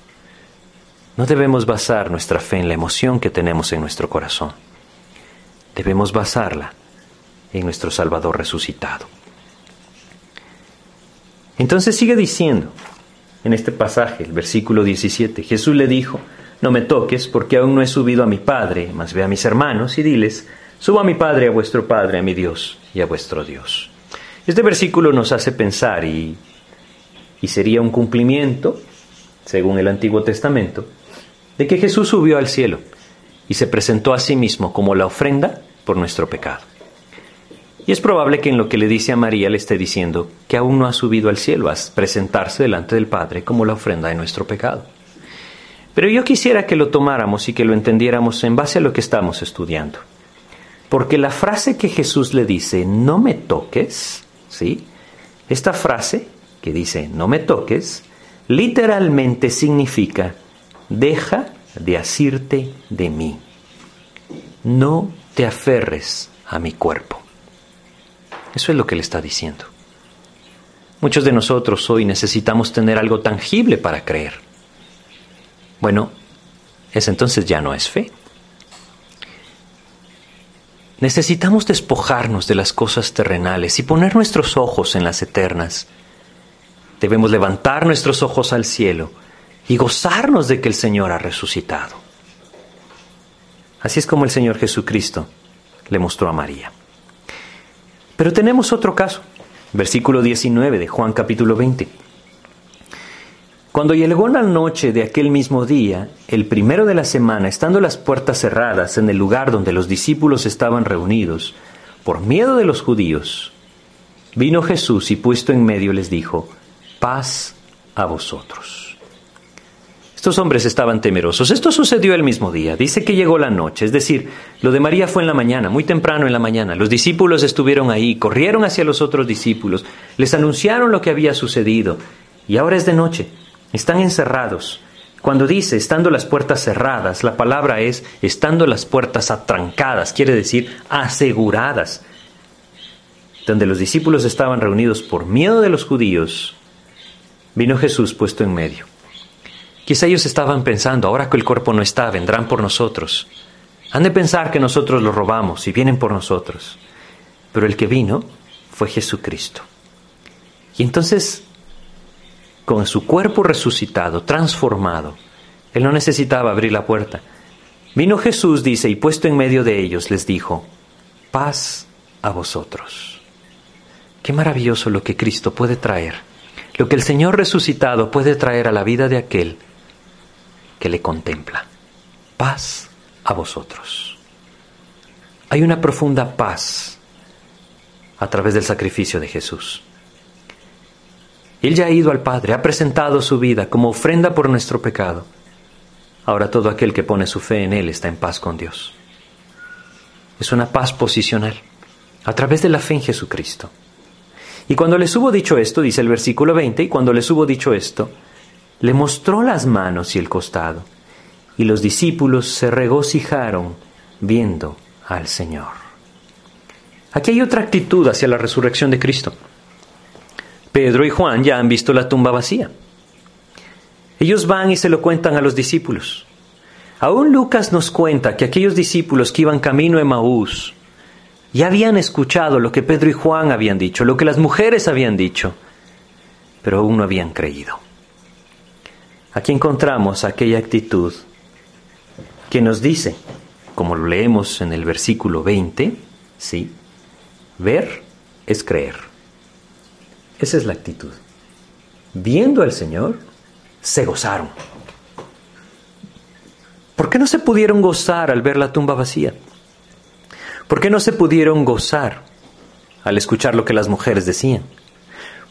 No debemos basar nuestra fe en la emoción que tenemos en nuestro corazón. Debemos basarla en nuestro Salvador resucitado. Entonces sigue diciendo en este pasaje, el versículo 17, Jesús le dijo, no me toques, porque aún no he subido a mi Padre, mas ve a mis hermanos y diles, subo a mi Padre, a vuestro Padre, a mi Dios y a vuestro Dios. Este versículo nos hace pensar y, y sería un cumplimiento, según el Antiguo Testamento, de que Jesús subió al cielo y se presentó a sí mismo como la ofrenda por nuestro pecado. Y es probable que en lo que le dice a María le esté diciendo que aún no ha subido al cielo a presentarse delante del Padre como la ofrenda de nuestro pecado. Pero yo quisiera que lo tomáramos y que lo entendiéramos en base a lo que estamos estudiando. Porque la frase que Jesús le dice, no me toques, ¿sí? Esta frase que dice, no me toques, literalmente significa, deja de asirte de mí. No te aferres a mi cuerpo. Eso es lo que le está diciendo. Muchos de nosotros hoy necesitamos tener algo tangible para creer. Bueno, ese entonces ya no es fe. Necesitamos despojarnos de las cosas terrenales y poner nuestros ojos en las eternas. Debemos levantar nuestros ojos al cielo y gozarnos de que el Señor ha resucitado. Así es como el Señor Jesucristo le mostró a María. Pero tenemos otro caso, versículo 19 de Juan capítulo 20. Cuando llegó la noche de aquel mismo día, el primero de la semana, estando las puertas cerradas en el lugar donde los discípulos estaban reunidos, por miedo de los judíos, vino Jesús y puesto en medio les dijo, paz a vosotros. Estos hombres estaban temerosos. Esto sucedió el mismo día. Dice que llegó la noche, es decir, lo de María fue en la mañana, muy temprano en la mañana. Los discípulos estuvieron ahí, corrieron hacia los otros discípulos, les anunciaron lo que había sucedido. Y ahora es de noche, están encerrados. Cuando dice estando las puertas cerradas, la palabra es estando las puertas atrancadas, quiere decir aseguradas. Donde los discípulos estaban reunidos por miedo de los judíos, vino Jesús puesto en medio. Quizá ellos estaban pensando, ahora que el cuerpo no está, vendrán por nosotros. Han de pensar que nosotros los robamos y vienen por nosotros. Pero el que vino fue Jesucristo. Y entonces, con su cuerpo resucitado, transformado, Él no necesitaba abrir la puerta. Vino Jesús, dice, y puesto en medio de ellos, les dijo, paz a vosotros. Qué maravilloso lo que Cristo puede traer, lo que el Señor resucitado puede traer a la vida de aquel que le contempla. Paz a vosotros. Hay una profunda paz a través del sacrificio de Jesús. Él ya ha ido al Padre, ha presentado su vida como ofrenda por nuestro pecado. Ahora todo aquel que pone su fe en Él está en paz con Dios. Es una paz posicional, a través de la fe en Jesucristo. Y cuando les hubo dicho esto, dice el versículo 20, y cuando les hubo dicho esto, le mostró las manos y el costado, y los discípulos se regocijaron viendo al Señor. Aquí hay otra actitud hacia la resurrección de Cristo. Pedro y Juan ya han visto la tumba vacía. Ellos van y se lo cuentan a los discípulos. Aún Lucas nos cuenta que aquellos discípulos que iban camino a Maús ya habían escuchado lo que Pedro y Juan habían dicho, lo que las mujeres habían dicho, pero aún no habían creído. Aquí encontramos aquella actitud que nos dice, como lo leemos en el versículo 20, ¿sí? Ver es creer. Esa es la actitud. Viendo al Señor, se gozaron. ¿Por qué no se pudieron gozar al ver la tumba vacía? ¿Por qué no se pudieron gozar al escuchar lo que las mujeres decían?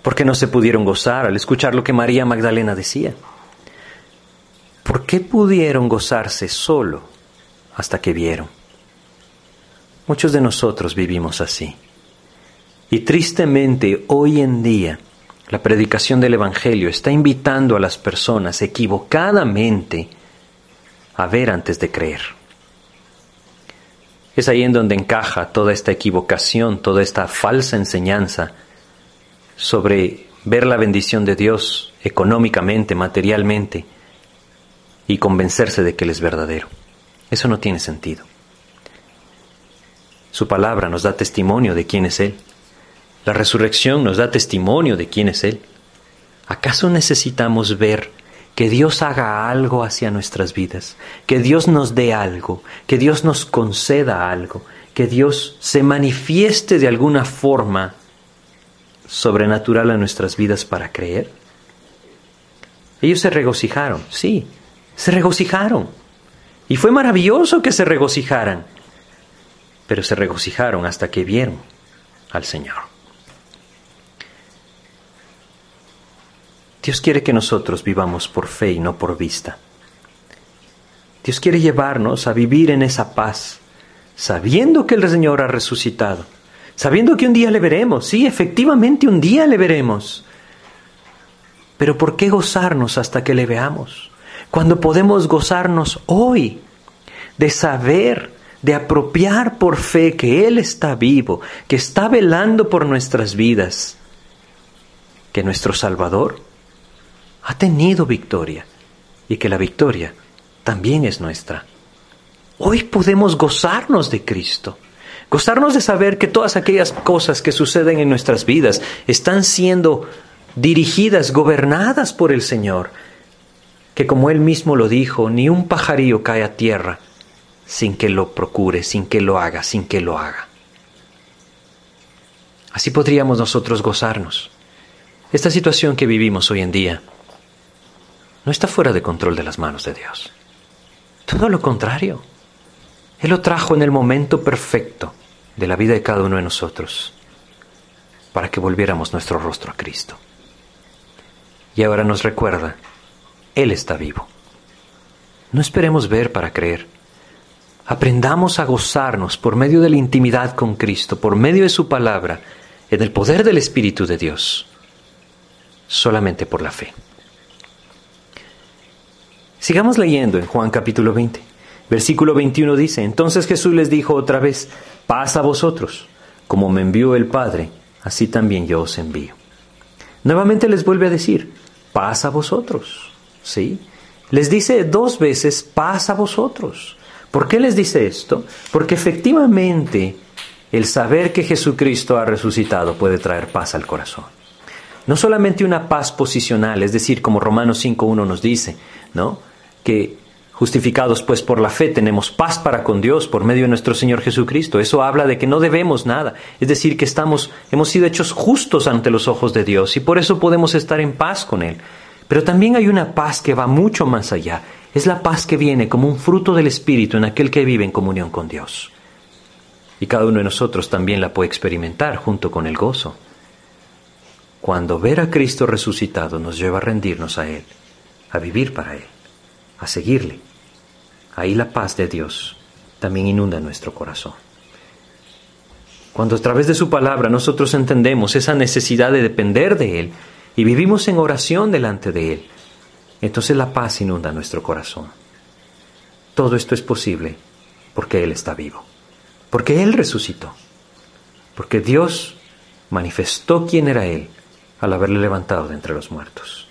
¿Por qué no se pudieron gozar al escuchar lo que María Magdalena decía? ¿Por qué pudieron gozarse solo hasta que vieron? Muchos de nosotros vivimos así. Y tristemente hoy en día la predicación del Evangelio está invitando a las personas equivocadamente a ver antes de creer. Es ahí en donde encaja toda esta equivocación, toda esta falsa enseñanza sobre ver la bendición de Dios económicamente, materialmente, y convencerse de que Él es verdadero. Eso no tiene sentido. Su palabra nos da testimonio de quién es Él. La resurrección nos da testimonio de quién es Él. ¿Acaso necesitamos ver que Dios haga algo hacia nuestras vidas, que Dios nos dé algo, que Dios nos conceda algo, que Dios se manifieste de alguna forma sobrenatural a nuestras vidas para creer? Ellos se regocijaron, sí, se regocijaron. Y fue maravilloso que se regocijaran, pero se regocijaron hasta que vieron al Señor. Dios quiere que nosotros vivamos por fe y no por vista. Dios quiere llevarnos a vivir en esa paz, sabiendo que el Señor ha resucitado, sabiendo que un día le veremos, sí, efectivamente un día le veremos. Pero ¿por qué gozarnos hasta que le veamos? Cuando podemos gozarnos hoy de saber, de apropiar por fe que Él está vivo, que está velando por nuestras vidas, que nuestro Salvador ha tenido victoria y que la victoria también es nuestra. Hoy podemos gozarnos de Cristo, gozarnos de saber que todas aquellas cosas que suceden en nuestras vidas están siendo dirigidas, gobernadas por el Señor, que como Él mismo lo dijo, ni un pajarillo cae a tierra sin que lo procure, sin que lo haga, sin que lo haga. Así podríamos nosotros gozarnos. Esta situación que vivimos hoy en día no está fuera de control de las manos de Dios. Todo lo contrario. Él lo trajo en el momento perfecto de la vida de cada uno de nosotros para que volviéramos nuestro rostro a Cristo. Y ahora nos recuerda, Él está vivo. No esperemos ver para creer. Aprendamos a gozarnos por medio de la intimidad con Cristo, por medio de su palabra, en el poder del Espíritu de Dios, solamente por la fe. Sigamos leyendo en Juan capítulo 20. Versículo 21 dice, entonces Jesús les dijo otra vez, paz a vosotros, como me envió el Padre, así también yo os envío. Nuevamente les vuelve a decir, paz a vosotros. ¿Sí? Les dice dos veces, paz a vosotros. ¿Por qué les dice esto? Porque efectivamente el saber que Jesucristo ha resucitado puede traer paz al corazón. No solamente una paz posicional, es decir, como Romanos 5.1 nos dice, ¿no? Que justificados pues por la fe tenemos paz para con Dios por medio de nuestro Señor Jesucristo. Eso habla de que no debemos nada, es decir, que estamos hemos sido hechos justos ante los ojos de Dios y por eso podemos estar en paz con él. Pero también hay una paz que va mucho más allá. Es la paz que viene como un fruto del Espíritu en aquel que vive en comunión con Dios. Y cada uno de nosotros también la puede experimentar junto con el gozo. Cuando ver a Cristo resucitado nos lleva a rendirnos a Él, a vivir para Él a seguirle. Ahí la paz de Dios también inunda nuestro corazón. Cuando a través de su palabra nosotros entendemos esa necesidad de depender de Él y vivimos en oración delante de Él, entonces la paz inunda nuestro corazón. Todo esto es posible porque Él está vivo, porque Él resucitó, porque Dios manifestó quién era Él al haberle levantado de entre los muertos.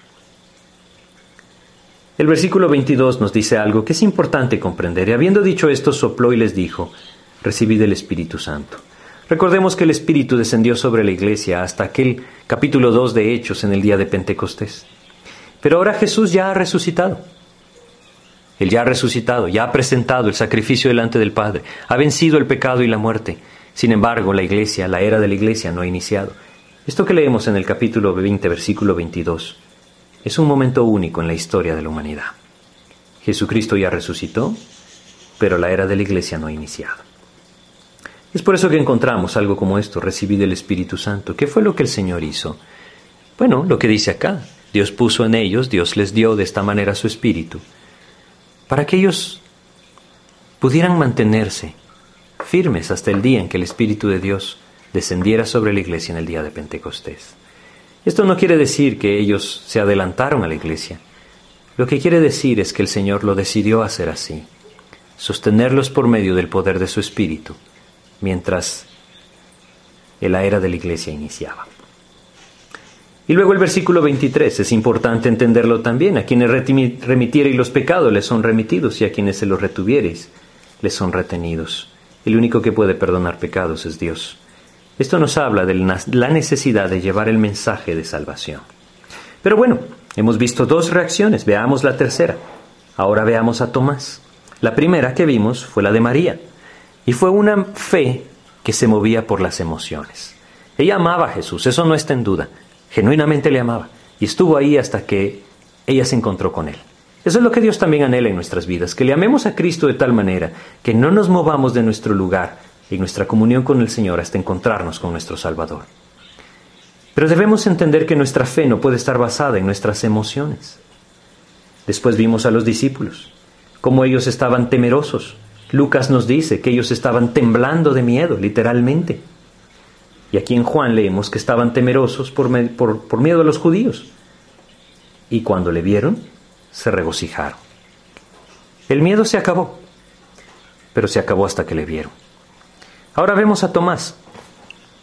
El versículo 22 nos dice algo que es importante comprender. Y habiendo dicho esto, sopló y les dijo, recibid el Espíritu Santo. Recordemos que el Espíritu descendió sobre la iglesia hasta aquel capítulo 2 de Hechos en el día de Pentecostés. Pero ahora Jesús ya ha resucitado. Él ya ha resucitado, ya ha presentado el sacrificio delante del Padre, ha vencido el pecado y la muerte. Sin embargo, la iglesia, la era de la iglesia no ha iniciado. Esto que leemos en el capítulo 20, versículo 22, es un momento único en la historia de la humanidad. Jesucristo ya resucitó, pero la era de la iglesia no ha iniciado. Es por eso que encontramos algo como esto, recibir el Espíritu Santo. ¿Qué fue lo que el Señor hizo? Bueno, lo que dice acá, Dios puso en ellos, Dios les dio de esta manera su Espíritu, para que ellos pudieran mantenerse firmes hasta el día en que el Espíritu de Dios descendiera sobre la iglesia en el día de Pentecostés. Esto no quiere decir que ellos se adelantaron a la iglesia. Lo que quiere decir es que el Señor lo decidió hacer así, sostenerlos por medio del poder de su Espíritu, mientras la era de la iglesia iniciaba. Y luego el versículo 23, es importante entenderlo también. A quienes remitiereis los pecados les son remitidos y a quienes se los retuviereis les son retenidos. El único que puede perdonar pecados es Dios. Esto nos habla de la necesidad de llevar el mensaje de salvación. Pero bueno, Hemos visto dos reacciones, veamos la tercera. Ahora veamos a Tomás. La primera que vimos fue la de María, y fue una fe que se movía por las emociones. Ella amaba a Jesús, eso no está en duda, genuinamente le amaba, y estuvo ahí hasta que ella se encontró con él. Eso es lo que Dios también anhela en nuestras vidas, que le amemos a Cristo de tal manera que no nos movamos de nuestro lugar en nuestra comunión con el Señor hasta encontrarnos con nuestro Salvador. Pero debemos entender que nuestra fe no puede estar basada en nuestras emociones. Después vimos a los discípulos, cómo ellos estaban temerosos. Lucas nos dice que ellos estaban temblando de miedo, literalmente. Y aquí en Juan leemos que estaban temerosos por, por miedo a los judíos. Y cuando le vieron, se regocijaron. El miedo se acabó, pero se acabó hasta que le vieron. Ahora vemos a Tomás,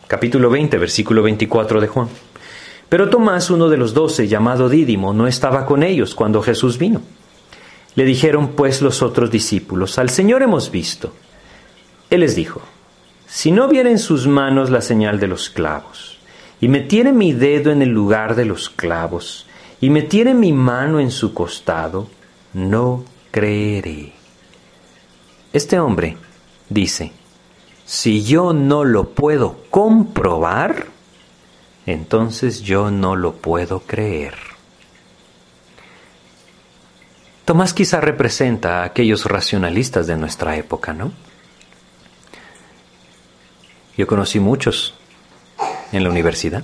capítulo 20, versículo 24 de Juan. Pero Tomás, uno de los doce, llamado Dídimo, no estaba con ellos cuando Jesús vino. Le dijeron pues los otros discípulos, al Señor hemos visto. Él les dijo, si no viera en sus manos la señal de los clavos, y metiere mi dedo en el lugar de los clavos, y metiere mi mano en su costado, no creeré. Este hombre dice, si yo no lo puedo comprobar, entonces yo no lo puedo creer. Tomás quizá representa a aquellos racionalistas de nuestra época, ¿no? Yo conocí muchos en la universidad.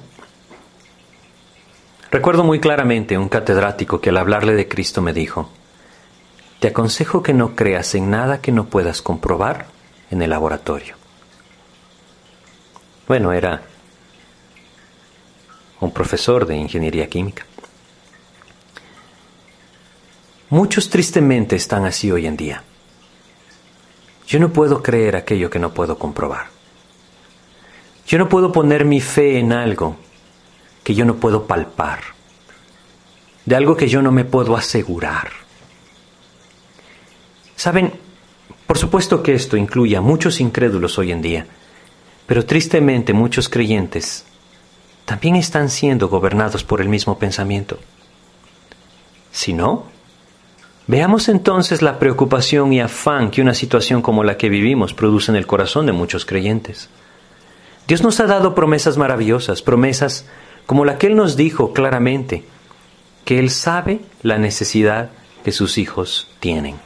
Recuerdo muy claramente un catedrático que al hablarle de Cristo me dijo, te aconsejo que no creas en nada que no puedas comprobar en el laboratorio. Bueno, era un profesor de ingeniería química. Muchos tristemente están así hoy en día. Yo no puedo creer aquello que no puedo comprobar. Yo no puedo poner mi fe en algo que yo no puedo palpar, de algo que yo no me puedo asegurar. Saben, por supuesto que esto incluye a muchos incrédulos hoy en día, pero tristemente muchos creyentes también están siendo gobernados por el mismo pensamiento. Si no, veamos entonces la preocupación y afán que una situación como la que vivimos produce en el corazón de muchos creyentes. Dios nos ha dado promesas maravillosas, promesas como la que Él nos dijo claramente, que Él sabe la necesidad que sus hijos tienen.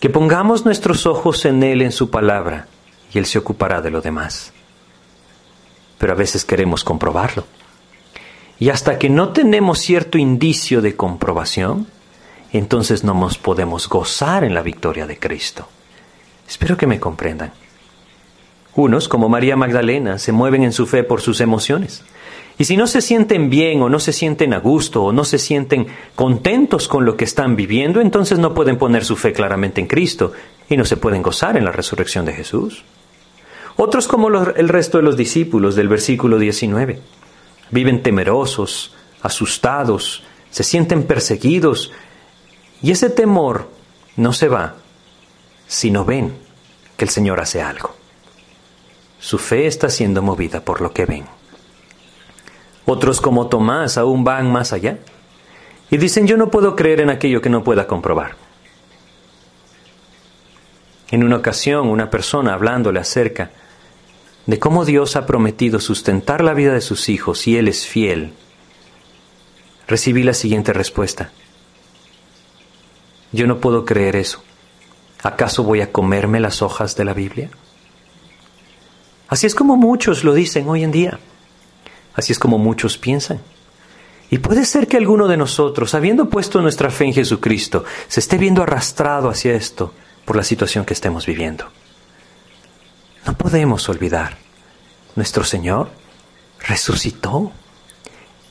Que pongamos nuestros ojos en Él, en su palabra, Él se ocupará de lo demás pero a veces queremos comprobarlo. Y hasta que no tenemos cierto indicio de comprobación, entonces no nos podemos gozar en la victoria de Cristo. Espero que me comprendan. Unos, como María Magdalena, se mueven en su fe por sus emociones. Y si no se sienten bien o no se sienten a gusto o no se sienten contentos con lo que están viviendo, entonces no pueden poner su fe claramente en Cristo y no se pueden gozar en la resurrección de Jesús. Otros como el resto de los discípulos del versículo 19. Viven temerosos, asustados, se sienten perseguidos y ese temor no se va si no ven que el Señor hace algo. Su fe está siendo movida por lo que ven. Otros como Tomás aún van más allá y dicen yo no puedo creer en aquello que no pueda comprobar. En una ocasión una persona hablándole acerca de cómo Dios ha prometido sustentar la vida de sus hijos y Él es fiel, recibí la siguiente respuesta. Yo no puedo creer eso. ¿Acaso voy a comerme las hojas de la Biblia? Así es como muchos lo dicen hoy en día. Así es como muchos piensan. Y puede ser que alguno de nosotros, habiendo puesto nuestra fe en Jesucristo, se esté viendo arrastrado hacia esto por la situación que estemos viviendo. No podemos olvidar, nuestro Señor resucitó.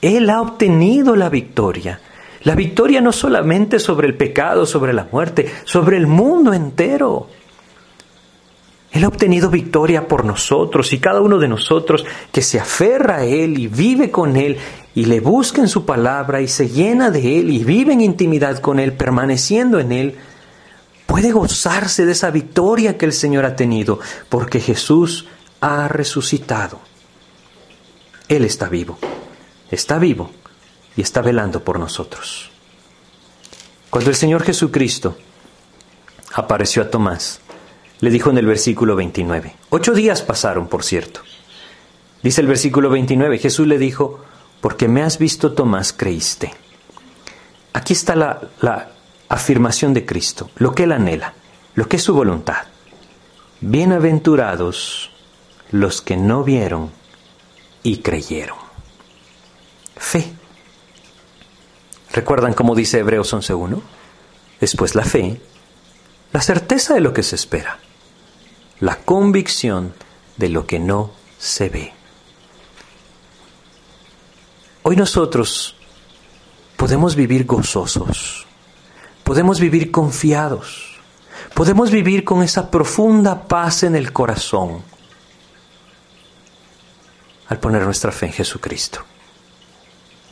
Él ha obtenido la victoria. La victoria no solamente sobre el pecado, sobre la muerte, sobre el mundo entero. Él ha obtenido victoria por nosotros y cada uno de nosotros que se aferra a Él y vive con Él y le busca en su palabra y se llena de Él y vive en intimidad con Él, permaneciendo en Él, puede gozarse de esa victoria que el Señor ha tenido, porque Jesús ha resucitado. Él está vivo, está vivo y está velando por nosotros. Cuando el Señor Jesucristo apareció a Tomás, le dijo en el versículo 29, ocho días pasaron, por cierto. Dice el versículo 29, Jesús le dijo, porque me has visto, Tomás, creíste. Aquí está la, la afirmación de Cristo, lo que Él anhela, lo que es su voluntad. Bienaventurados los que no vieron y creyeron. Fe. ¿Recuerdan cómo dice Hebreos 11.1? Después la fe, la certeza de lo que se espera, la convicción de lo que no se ve. Hoy nosotros podemos vivir gozosos, podemos vivir confiados, podemos vivir con esa profunda paz en el corazón al poner nuestra fe en Jesucristo.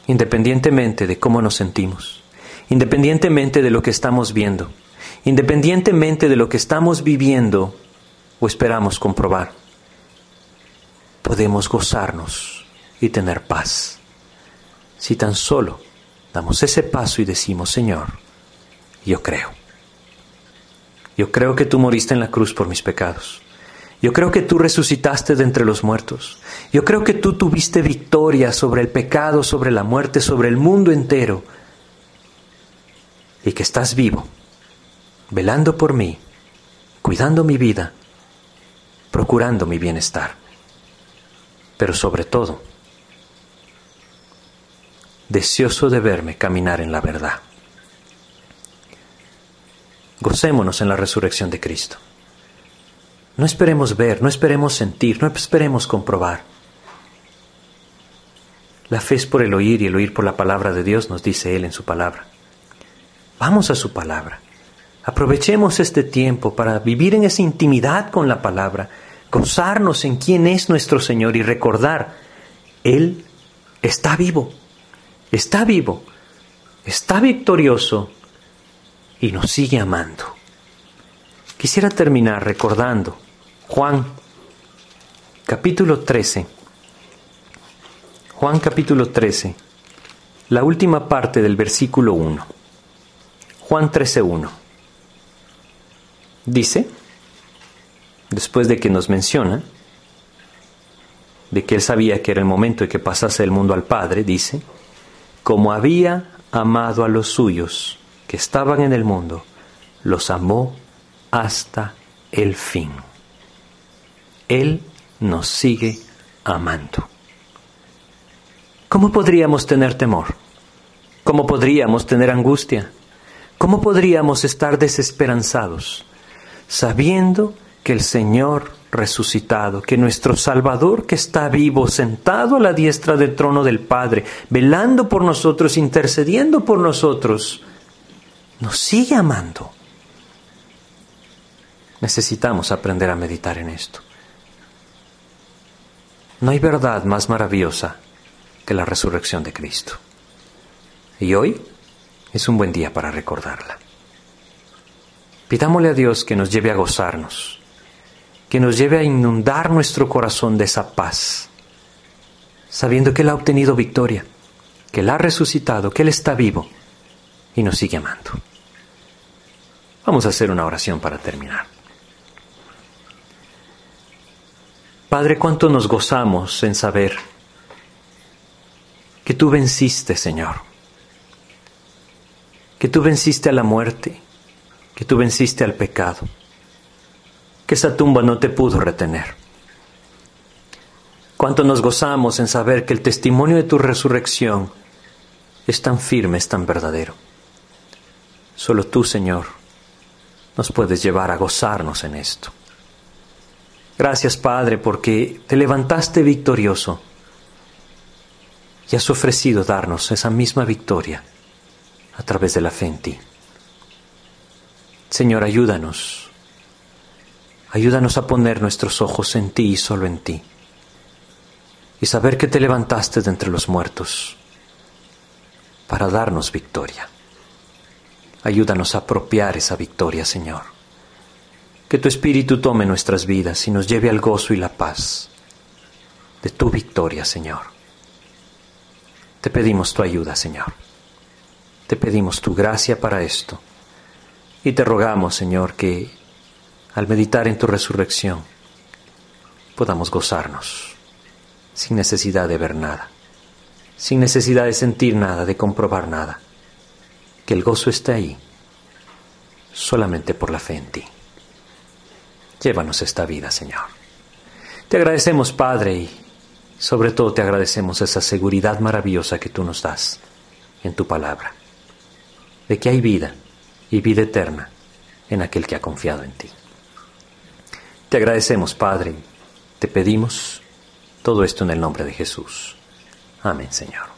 Independientemente de cómo nos sentimos, independientemente de lo que estamos viendo, independientemente de lo que estamos viviendo o esperamos comprobar, podemos gozarnos y tener paz. Si tan solo damos ese paso y decimos, Señor, yo creo. Yo creo que tú moriste en la cruz por mis pecados. Yo creo que tú resucitaste de entre los muertos. Yo creo que tú tuviste victoria sobre el pecado, sobre la muerte, sobre el mundo entero. Y que estás vivo, velando por mí, cuidando mi vida, procurando mi bienestar. Pero sobre todo, deseoso de verme caminar en la verdad. Gocémonos en la resurrección de Cristo. No esperemos ver, no esperemos sentir, no esperemos comprobar. La fe es por el oír y el oír por la palabra de Dios, nos dice Él en su palabra. Vamos a su palabra. Aprovechemos este tiempo para vivir en esa intimidad con la palabra, gozarnos en quién es nuestro Señor y recordar, Él está vivo, está vivo, está victorioso y nos sigue amando. Quisiera terminar recordando Juan capítulo 13. Juan capítulo 13, la última parte del versículo 1. Juan 13.1. Dice, después de que nos menciona, de que él sabía que era el momento de que pasase el mundo al Padre, dice, como había amado a los suyos que estaban en el mundo, los amó hasta el fin. Él nos sigue amando. ¿Cómo podríamos tener temor? ¿Cómo podríamos tener angustia? ¿Cómo podríamos estar desesperanzados sabiendo que el Señor resucitado, que nuestro Salvador que está vivo, sentado a la diestra del trono del Padre, velando por nosotros, intercediendo por nosotros, nos sigue amando? Necesitamos aprender a meditar en esto. No hay verdad más maravillosa que la resurrección de Cristo. Y hoy es un buen día para recordarla. Pidámosle a Dios que nos lleve a gozarnos, que nos lleve a inundar nuestro corazón de esa paz, sabiendo que Él ha obtenido victoria, que Él ha resucitado, que Él está vivo y nos sigue amando. Vamos a hacer una oración para terminar. Padre, cuánto nos gozamos en saber que tú venciste, Señor, que tú venciste a la muerte, que tú venciste al pecado, que esa tumba no te pudo retener. Cuánto nos gozamos en saber que el testimonio de tu resurrección es tan firme, es tan verdadero. Solo tú, Señor, nos puedes llevar a gozarnos en esto. Gracias, Padre, porque te levantaste victorioso y has ofrecido darnos esa misma victoria a través de la fe en ti. Señor, ayúdanos. Ayúdanos a poner nuestros ojos en ti y solo en ti. Y saber que te levantaste de entre los muertos para darnos victoria. Ayúdanos a apropiar esa victoria, Señor. Que tu Espíritu tome nuestras vidas y nos lleve al gozo y la paz de tu victoria, Señor. Te pedimos tu ayuda, Señor. Te pedimos tu gracia para esto. Y te rogamos, Señor, que al meditar en tu resurrección podamos gozarnos sin necesidad de ver nada, sin necesidad de sentir nada, de comprobar nada. Que el gozo esté ahí solamente por la fe en ti. Llévanos esta vida, Señor. Te agradecemos, Padre, y sobre todo te agradecemos esa seguridad maravillosa que tú nos das en tu palabra, de que hay vida y vida eterna en aquel que ha confiado en ti. Te agradecemos, Padre, te pedimos todo esto en el nombre de Jesús. Amén, Señor.